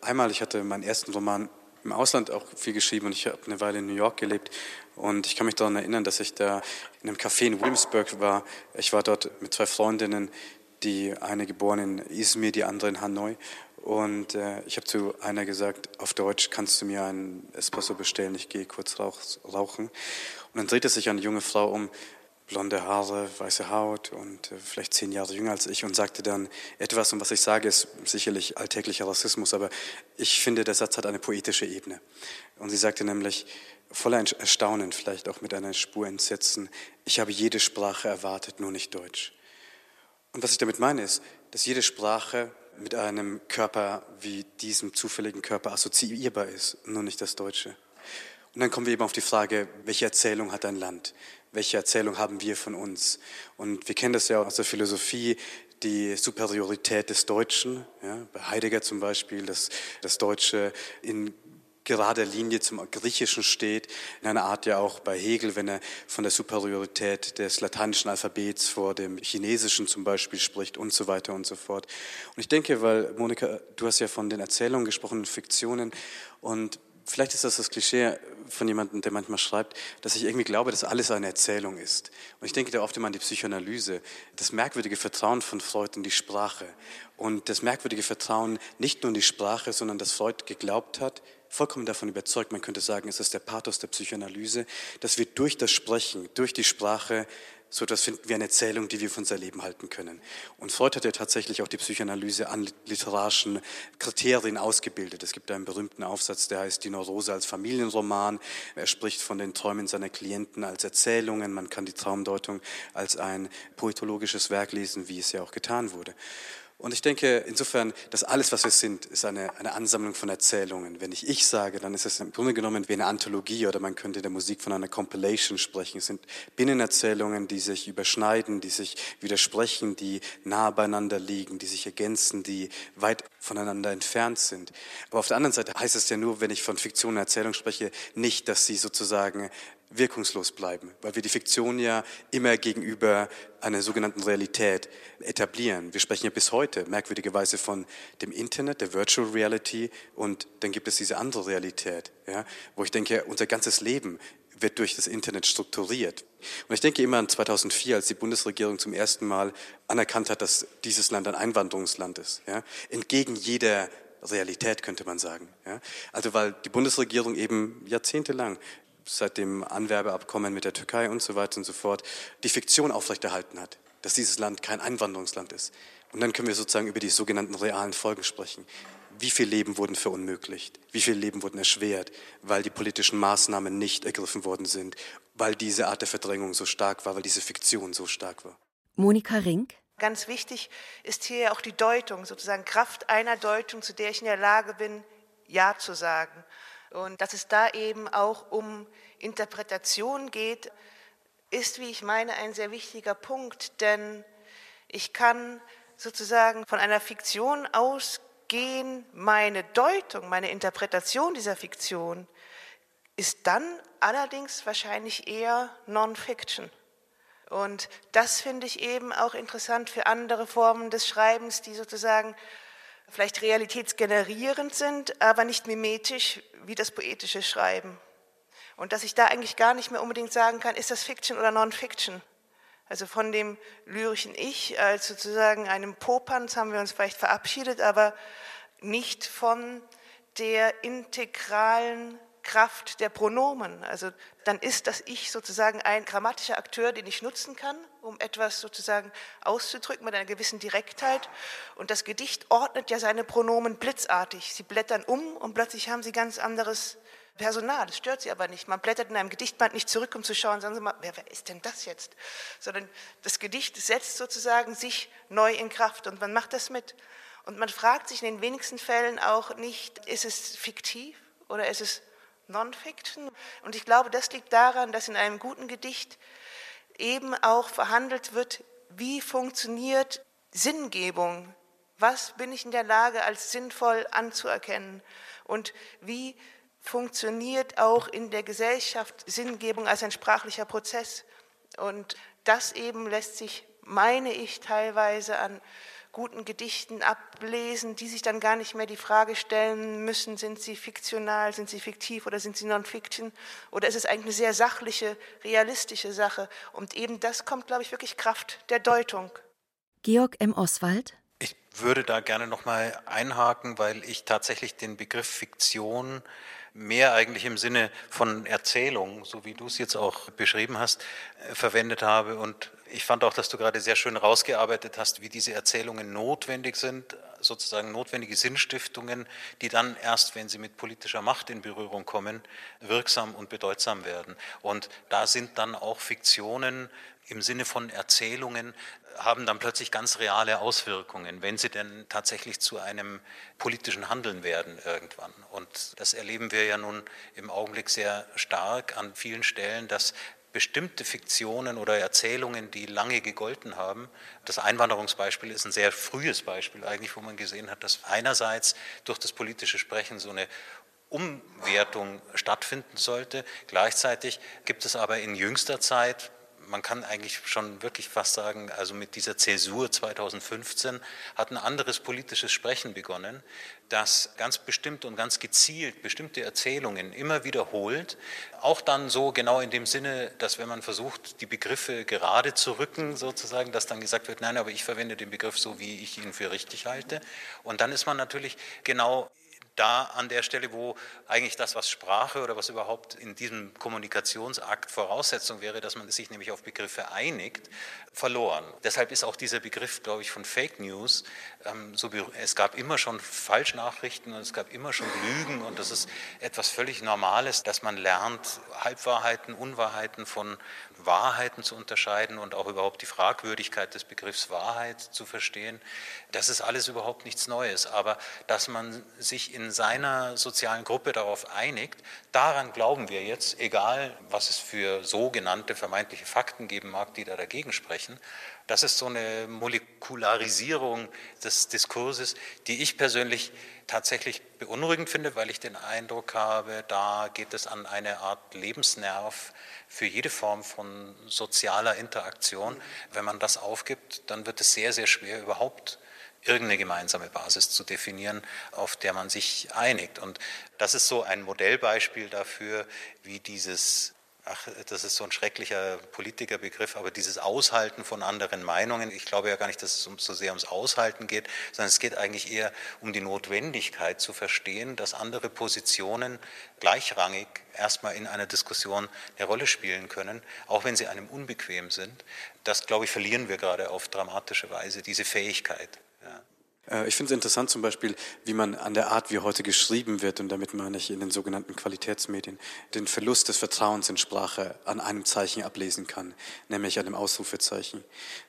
Einmal, ich hatte meinen ersten Roman im Ausland auch viel geschrieben und ich habe eine Weile in New York gelebt und ich kann mich daran erinnern, dass ich da in einem Café in Williamsburg war. Ich war dort mit zwei Freundinnen, die eine geboren in Izmir, die andere in Hanoi und äh, ich habe zu einer gesagt, auf Deutsch kannst du mir einen Espresso bestellen, ich gehe kurz rauch, rauchen. Und dann drehte sich eine junge Frau um blonde Haare, weiße Haut und äh, vielleicht zehn Jahre jünger als ich und sagte dann etwas, und was ich sage, ist sicherlich alltäglicher Rassismus, aber ich finde, der Satz hat eine poetische Ebene. Und sie sagte nämlich, voller Erstaunen, vielleicht auch mit einer Spur Entsetzen, ich habe jede Sprache erwartet, nur nicht Deutsch. Und was ich damit meine ist, dass jede Sprache mit einem Körper wie diesem zufälligen Körper assoziierbar ist, nur nicht das Deutsche. Und dann kommen wir eben auf die Frage, welche Erzählung hat ein Land? Welche Erzählung haben wir von uns? Und wir kennen das ja aus der Philosophie, die Superiorität des Deutschen, ja, bei Heidegger zum Beispiel, dass das Deutsche in gerader Linie zum Griechischen steht, in einer Art ja auch bei Hegel, wenn er von der Superiorität des lateinischen Alphabets vor dem Chinesischen zum Beispiel spricht und so weiter und so fort. Und ich denke, weil Monika, du hast ja von den Erzählungen gesprochen, Fiktionen und vielleicht ist das das Klischee von jemandem, der manchmal schreibt, dass ich irgendwie glaube, dass alles eine Erzählung ist. Und ich denke da oft immer an die Psychoanalyse, das merkwürdige Vertrauen von Freud in die Sprache und das merkwürdige Vertrauen nicht nur in die Sprache, sondern dass Freud geglaubt hat, vollkommen davon überzeugt, man könnte sagen, es ist der Pathos der Psychoanalyse, dass wir durch das Sprechen, durch die Sprache so etwas finden wir eine Erzählung, die wir für unser Leben halten können. Und Freud hat ja tatsächlich auch die Psychoanalyse an literarischen Kriterien ausgebildet. Es gibt einen berühmten Aufsatz, der heißt Die Neurose als Familienroman. Er spricht von den Träumen seiner Klienten als Erzählungen. Man kann die Traumdeutung als ein poetologisches Werk lesen, wie es ja auch getan wurde. Und ich denke insofern, dass alles, was wir sind, ist eine, eine Ansammlung von Erzählungen. Wenn ich ich sage, dann ist es im Grunde genommen wie eine Anthologie oder man könnte in der Musik von einer Compilation sprechen. Es sind Binnenerzählungen, die sich überschneiden, die sich widersprechen, die nah beieinander liegen, die sich ergänzen, die weit voneinander entfernt sind. Aber auf der anderen Seite heißt es ja nur, wenn ich von Fiktion und Erzählung spreche, nicht, dass sie sozusagen wirkungslos bleiben, weil wir die Fiktion ja immer gegenüber einer sogenannten Realität etablieren. Wir sprechen ja bis heute merkwürdigerweise von dem Internet, der Virtual Reality und dann gibt es diese andere Realität, ja, wo ich denke, unser ganzes Leben wird durch das Internet strukturiert. Und ich denke immer an 2004, als die Bundesregierung zum ersten Mal anerkannt hat, dass dieses Land ein Einwanderungsland ist, ja, entgegen jeder Realität könnte man sagen. Ja? Also weil die Bundesregierung eben jahrzehntelang seit dem Anwerbeabkommen mit der Türkei und so weiter und so fort die Fiktion aufrechterhalten hat. dass dieses Land kein Einwanderungsland ist. Und dann können wir sozusagen über die sogenannten realen Folgen sprechen. Wie viele Leben wurden verunmöglicht? Wie viele Leben wurden erschwert, weil die politischen Maßnahmen nicht ergriffen worden sind, weil diese Art der Verdrängung so stark war, weil diese Fiktion so stark war? Monika Rink. Ganz wichtig ist hier auch die Deutung, sozusagen Kraft einer Deutung, zu der ich in der Lage bin, Ja zu sagen. Und dass es da eben auch um Interpretation geht, ist, wie ich meine, ein sehr wichtiger Punkt, denn ich kann sozusagen von einer Fiktion ausgehen, meine Deutung, meine Interpretation dieser Fiktion ist dann allerdings wahrscheinlich eher Non-Fiction. Und das finde ich eben auch interessant für andere Formen des Schreibens, die sozusagen vielleicht realitätsgenerierend sind, aber nicht mimetisch wie das poetische Schreiben. Und dass ich da eigentlich gar nicht mehr unbedingt sagen kann, ist das Fiction oder Non-Fiction. Also von dem lyrischen Ich als sozusagen einem Popanz haben wir uns vielleicht verabschiedet, aber nicht von der integralen Kraft der Pronomen. Also dann ist das Ich sozusagen ein grammatischer Akteur, den ich nutzen kann, um etwas sozusagen auszudrücken mit einer gewissen Direktheit. Und das Gedicht ordnet ja seine Pronomen blitzartig. Sie blättern um und plötzlich haben sie ganz anderes Personal. Das stört sie aber nicht. Man blättert in einem Gedichtband nicht zurück, um zu schauen, sagen Sie mal, wer, wer ist denn das jetzt? Sondern das Gedicht setzt sozusagen sich neu in Kraft und man macht das mit. Und man fragt sich in den wenigsten Fällen auch nicht, ist es fiktiv oder ist es Non-Fiction. Und ich glaube, das liegt daran, dass in einem guten Gedicht eben auch verhandelt wird, wie funktioniert Sinngebung. Was bin ich in der Lage als sinnvoll anzuerkennen? Und wie funktioniert auch in der Gesellschaft Sinngebung als ein sprachlicher Prozess? Und das eben lässt sich, meine ich, teilweise an guten Gedichten ablesen, die sich dann gar nicht mehr die Frage stellen müssen, sind sie fiktional, sind sie fiktiv oder sind sie non-fiction oder ist es eigentlich eine sehr sachliche, realistische Sache. Und eben das kommt, glaube ich, wirklich Kraft der Deutung. Georg M. Oswald. Ich würde da gerne nochmal einhaken, weil ich tatsächlich den Begriff Fiktion mehr eigentlich im Sinne von Erzählung, so wie du es jetzt auch beschrieben hast, verwendet habe. Und ich fand auch, dass du gerade sehr schön rausgearbeitet hast, wie diese Erzählungen notwendig sind, sozusagen notwendige Sinnstiftungen, die dann erst, wenn sie mit politischer Macht in Berührung kommen, wirksam und bedeutsam werden. Und da sind dann auch Fiktionen im Sinne von Erzählungen haben dann plötzlich ganz reale Auswirkungen, wenn sie denn tatsächlich zu einem politischen Handeln werden irgendwann. Und das erleben wir ja nun im Augenblick sehr stark an vielen Stellen, dass bestimmte Fiktionen oder Erzählungen, die lange gegolten haben. Das Einwanderungsbeispiel ist ein sehr frühes Beispiel eigentlich, wo man gesehen hat, dass einerseits durch das politische Sprechen so eine Umwertung stattfinden sollte. Gleichzeitig gibt es aber in jüngster Zeit man kann eigentlich schon wirklich fast sagen, also mit dieser Zäsur 2015 hat ein anderes politisches Sprechen begonnen, das ganz bestimmt und ganz gezielt bestimmte Erzählungen immer wiederholt. Auch dann so genau in dem Sinne, dass wenn man versucht, die Begriffe gerade zu rücken, sozusagen, dass dann gesagt wird, nein, aber ich verwende den Begriff so, wie ich ihn für richtig halte. Und dann ist man natürlich genau da an der Stelle, wo eigentlich das, was Sprache oder was überhaupt in diesem Kommunikationsakt Voraussetzung wäre, dass man sich nämlich auf Begriffe einigt, verloren. Deshalb ist auch dieser Begriff, glaube ich, von Fake News, ähm, so, es gab immer schon Falschnachrichten und es gab immer schon Lügen und das ist etwas völlig Normales, dass man lernt, Halbwahrheiten, Unwahrheiten von Wahrheiten zu unterscheiden und auch überhaupt die Fragwürdigkeit des Begriffs Wahrheit zu verstehen. Das ist alles überhaupt nichts Neues, aber dass man sich in seiner sozialen Gruppe darauf einigt, daran glauben wir jetzt, egal was es für sogenannte vermeintliche Fakten geben mag, die da dagegen sprechen. Das ist so eine Molekularisierung des Diskurses, die ich persönlich tatsächlich beunruhigend finde, weil ich den Eindruck habe, da geht es an eine Art Lebensnerv für jede Form von sozialer Interaktion. Wenn man das aufgibt, dann wird es sehr, sehr schwer, überhaupt irgendeine gemeinsame Basis zu definieren, auf der man sich einigt. Und das ist so ein Modellbeispiel dafür, wie dieses ach, das ist so ein schrecklicher Politikerbegriff, aber dieses Aushalten von anderen Meinungen, ich glaube ja gar nicht, dass es so sehr ums Aushalten geht, sondern es geht eigentlich eher um die Notwendigkeit zu verstehen, dass andere Positionen gleichrangig erstmal in einer Diskussion eine Rolle spielen können, auch wenn sie einem unbequem sind. Das, glaube ich, verlieren wir gerade auf dramatische Weise, diese Fähigkeit. Äh, ich finde es interessant zum Beispiel, wie man an der Art, wie heute geschrieben wird, und damit meine ich in den sogenannten Qualitätsmedien, den Verlust des Vertrauens in Sprache an einem Zeichen ablesen kann, nämlich an dem Ausrufezeichen.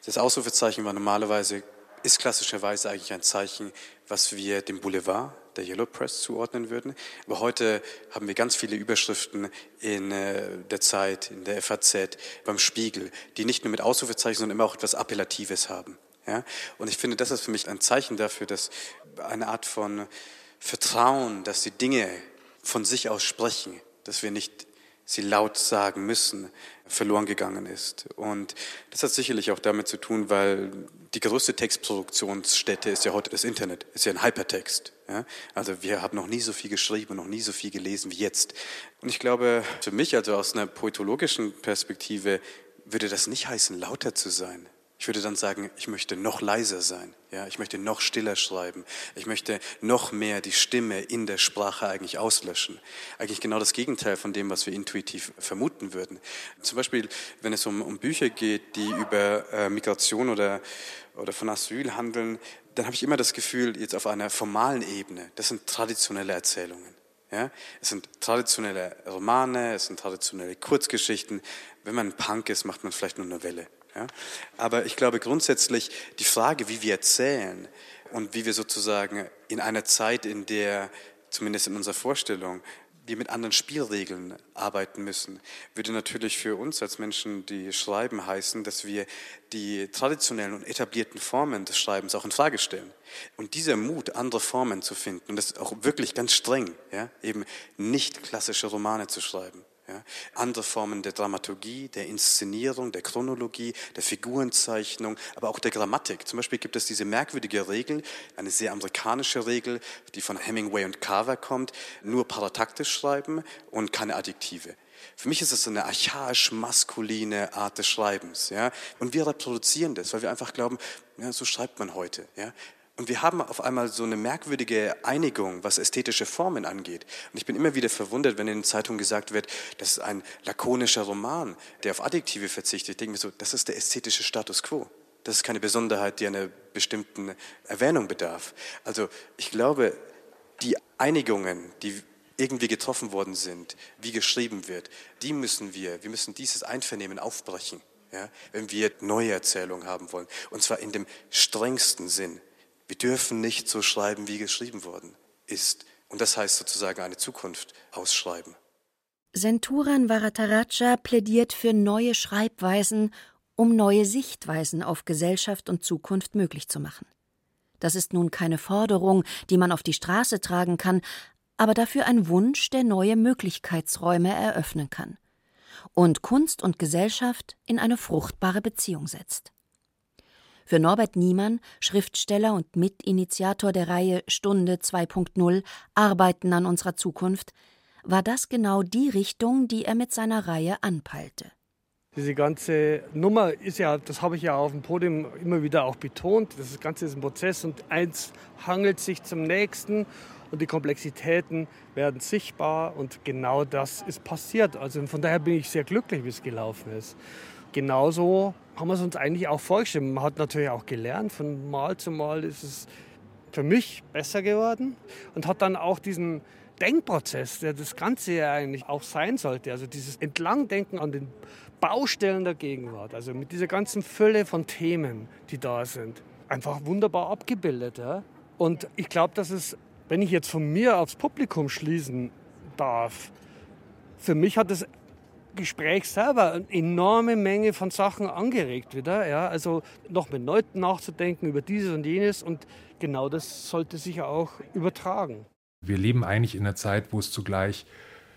Das Ausrufezeichen war normalerweise, ist klassischerweise eigentlich ein Zeichen, was wir dem Boulevard, der Yellow Press zuordnen würden. Aber heute haben wir ganz viele Überschriften in äh, der Zeit, in der FAZ, beim Spiegel, die nicht nur mit Ausrufezeichen, sondern immer auch etwas Appellatives haben. Ja? Und ich finde, das ist für mich ein Zeichen dafür, dass eine Art von Vertrauen, dass die Dinge von sich aus sprechen, dass wir nicht sie laut sagen müssen, verloren gegangen ist. Und das hat sicherlich auch damit zu tun, weil die größte Textproduktionsstätte ist ja heute das Internet, ist ja ein Hypertext. Ja? Also wir haben noch nie so viel geschrieben, noch nie so viel gelesen wie jetzt. Und ich glaube, für mich, also aus einer poetologischen Perspektive, würde das nicht heißen, lauter zu sein. Ich würde dann sagen, ich möchte noch leiser sein. Ja, ich möchte noch stiller schreiben. Ich möchte noch mehr die Stimme in der Sprache eigentlich auslöschen. Eigentlich genau das Gegenteil von dem, was wir intuitiv vermuten würden. Zum Beispiel, wenn es um, um Bücher geht, die über äh, Migration oder, oder von Asyl handeln, dann habe ich immer das Gefühl, jetzt auf einer formalen Ebene, das sind traditionelle Erzählungen. Ja? Es sind traditionelle Romane, es sind traditionelle Kurzgeschichten. Wenn man Punk ist, macht man vielleicht nur Novelle. Ja? Aber ich glaube grundsätzlich, die Frage, wie wir erzählen und wie wir sozusagen in einer Zeit, in der, zumindest in unserer Vorstellung, wir mit anderen Spielregeln arbeiten müssen, würde natürlich für uns als Menschen, die schreiben, heißen, dass wir die traditionellen und etablierten Formen des Schreibens auch in Frage stellen. Und dieser Mut, andere Formen zu finden, und das ist auch wirklich ganz streng, ja, eben nicht klassische Romane zu schreiben, ja, andere Formen der Dramaturgie, der Inszenierung, der Chronologie, der Figurenzeichnung, aber auch der Grammatik. Zum Beispiel gibt es diese merkwürdige Regel, eine sehr amerikanische Regel, die von Hemingway und Carver kommt, nur parataktisch schreiben und keine Adjektive. Für mich ist es eine archaisch maskuline Art des Schreibens. Ja? Und wir reproduzieren das, weil wir einfach glauben, ja, so schreibt man heute. Ja? Und wir haben auf einmal so eine merkwürdige Einigung, was ästhetische Formen angeht. Und ich bin immer wieder verwundert, wenn in den Zeitungen gesagt wird, das ist ein lakonischer Roman, der auf Adjektive verzichtet. Ich denke mir so, das ist der ästhetische Status quo. Das ist keine Besonderheit, die einer bestimmten Erwähnung bedarf. Also ich glaube, die Einigungen, die irgendwie getroffen worden sind, wie geschrieben wird, die müssen wir, wir müssen dieses Einvernehmen aufbrechen, ja, wenn wir neue Erzählungen haben wollen. Und zwar in dem strengsten Sinn. Wir dürfen nicht so schreiben, wie geschrieben worden ist. Und das heißt sozusagen eine Zukunft ausschreiben. Senturan Varataraja plädiert für neue Schreibweisen, um neue Sichtweisen auf Gesellschaft und Zukunft möglich zu machen. Das ist nun keine Forderung, die man auf die Straße tragen kann, aber dafür ein Wunsch, der neue Möglichkeitsräume eröffnen kann und Kunst und Gesellschaft in eine fruchtbare Beziehung setzt. Für Norbert Niemann, Schriftsteller und Mitinitiator der Reihe Stunde 2.0 Arbeiten an unserer Zukunft, war das genau die Richtung, die er mit seiner Reihe anpeilte. Diese ganze Nummer ist ja, das habe ich ja auf dem Podium immer wieder auch betont, das Ganze ist ein Prozess und eins hangelt sich zum nächsten und die Komplexitäten werden sichtbar und genau das ist passiert. Also von daher bin ich sehr glücklich, wie es gelaufen ist genauso haben wir es uns eigentlich auch vorgestellt. Man hat natürlich auch gelernt, von Mal zu Mal ist es für mich besser geworden und hat dann auch diesen Denkprozess, der das Ganze ja eigentlich auch sein sollte, also dieses Entlangdenken an den Baustellen der Gegenwart, also mit dieser ganzen Fülle von Themen, die da sind, einfach wunderbar abgebildet. Ja? Und ich glaube, dass es, wenn ich jetzt von mir aufs Publikum schließen darf, für mich hat es Gespräch selber eine enorme Menge von Sachen angeregt wieder. Ja? Also noch mit Leuten nachzudenken über dieses und jenes und genau das sollte sich auch übertragen. Wir leben eigentlich in einer Zeit, wo es zugleich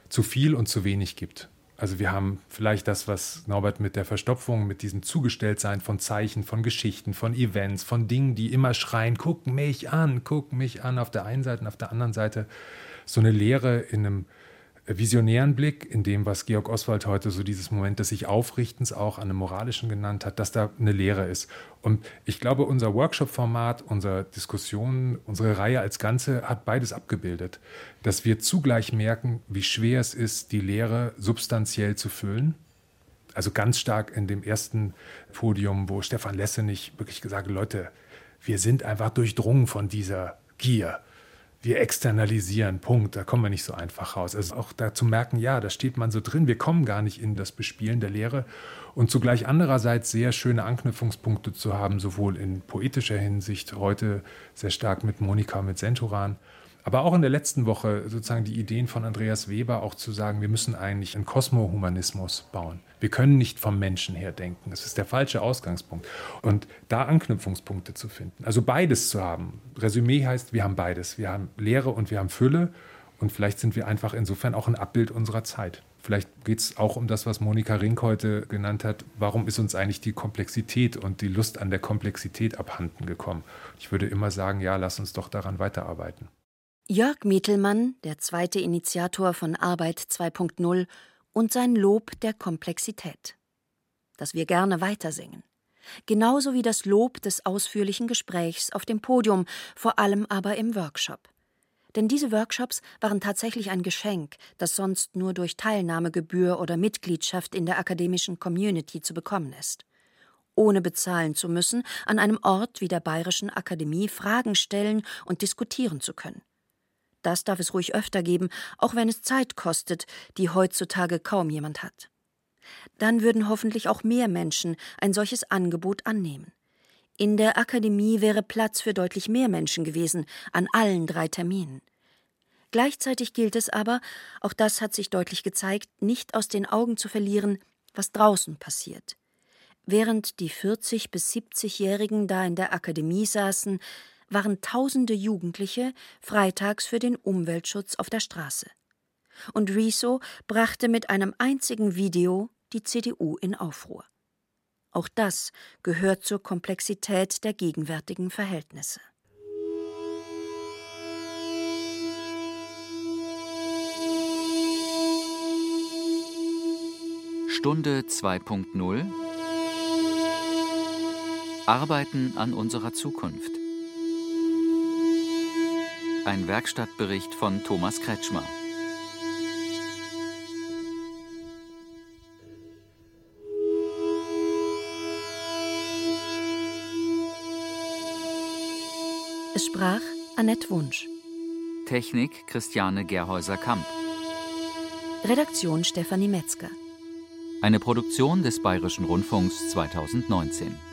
zu viel und zu wenig gibt. Also wir haben vielleicht das, was Norbert mit der Verstopfung, mit diesem Zugestelltsein von Zeichen, von Geschichten, von Events, von Dingen, die immer schreien, guck mich an, guck mich an auf der einen Seite und auf der anderen Seite so eine Leere in einem visionären Blick, in dem, was Georg Oswald heute so dieses Moment des sich Aufrichtens auch an einem moralischen genannt hat, dass da eine Lehre ist. Und ich glaube, unser Workshop-Format, unsere Diskussion, unsere Reihe als Ganze hat beides abgebildet. Dass wir zugleich merken, wie schwer es ist, die Lehre substanziell zu füllen. Also ganz stark in dem ersten Podium, wo Stefan Lessenich wirklich gesagt hat, Leute, wir sind einfach durchdrungen von dieser Gier wir externalisieren, Punkt, da kommen wir nicht so einfach raus. Also auch da zu merken, ja, da steht man so drin, wir kommen gar nicht in das Bespielen der Lehre. Und zugleich andererseits sehr schöne Anknüpfungspunkte zu haben, sowohl in poetischer Hinsicht, heute sehr stark mit Monika, mit Senturan, aber auch in der letzten Woche sozusagen die Ideen von Andreas Weber auch zu sagen, wir müssen eigentlich einen Kosmohumanismus bauen. Wir können nicht vom Menschen her denken. Das ist der falsche Ausgangspunkt. Und da Anknüpfungspunkte zu finden, also beides zu haben. Resümee heißt, wir haben beides. Wir haben Lehre und wir haben Fülle. Und vielleicht sind wir einfach insofern auch ein Abbild unserer Zeit. Vielleicht geht es auch um das, was Monika Rink heute genannt hat. Warum ist uns eigentlich die Komplexität und die Lust an der Komplexität abhanden gekommen? Ich würde immer sagen, ja, lass uns doch daran weiterarbeiten. Jörg Mietelmann, der zweite Initiator von Arbeit 2.0 und sein Lob der Komplexität. Dass wir gerne weitersingen. Genauso wie das Lob des ausführlichen Gesprächs auf dem Podium, vor allem aber im Workshop. Denn diese Workshops waren tatsächlich ein Geschenk, das sonst nur durch Teilnahmegebühr oder Mitgliedschaft in der akademischen Community zu bekommen ist. Ohne bezahlen zu müssen, an einem Ort wie der Bayerischen Akademie Fragen stellen und diskutieren zu können. Das darf es ruhig öfter geben, auch wenn es Zeit kostet, die heutzutage kaum jemand hat. Dann würden hoffentlich auch mehr Menschen ein solches Angebot annehmen. In der Akademie wäre Platz für deutlich mehr Menschen gewesen, an allen drei Terminen. Gleichzeitig gilt es aber, auch das hat sich deutlich gezeigt, nicht aus den Augen zu verlieren, was draußen passiert. Während die 40 bis 70-Jährigen da in der Akademie saßen, waren tausende Jugendliche freitags für den Umweltschutz auf der Straße. Und Riso brachte mit einem einzigen Video die CDU in Aufruhr. Auch das gehört zur Komplexität der gegenwärtigen Verhältnisse. Stunde 2.0 Arbeiten an unserer Zukunft. Ein Werkstattbericht von Thomas Kretschmer. Es sprach Annette Wunsch. Technik Christiane Gerhäuser-Kamp. Redaktion Stefanie Metzger. Eine Produktion des Bayerischen Rundfunks 2019.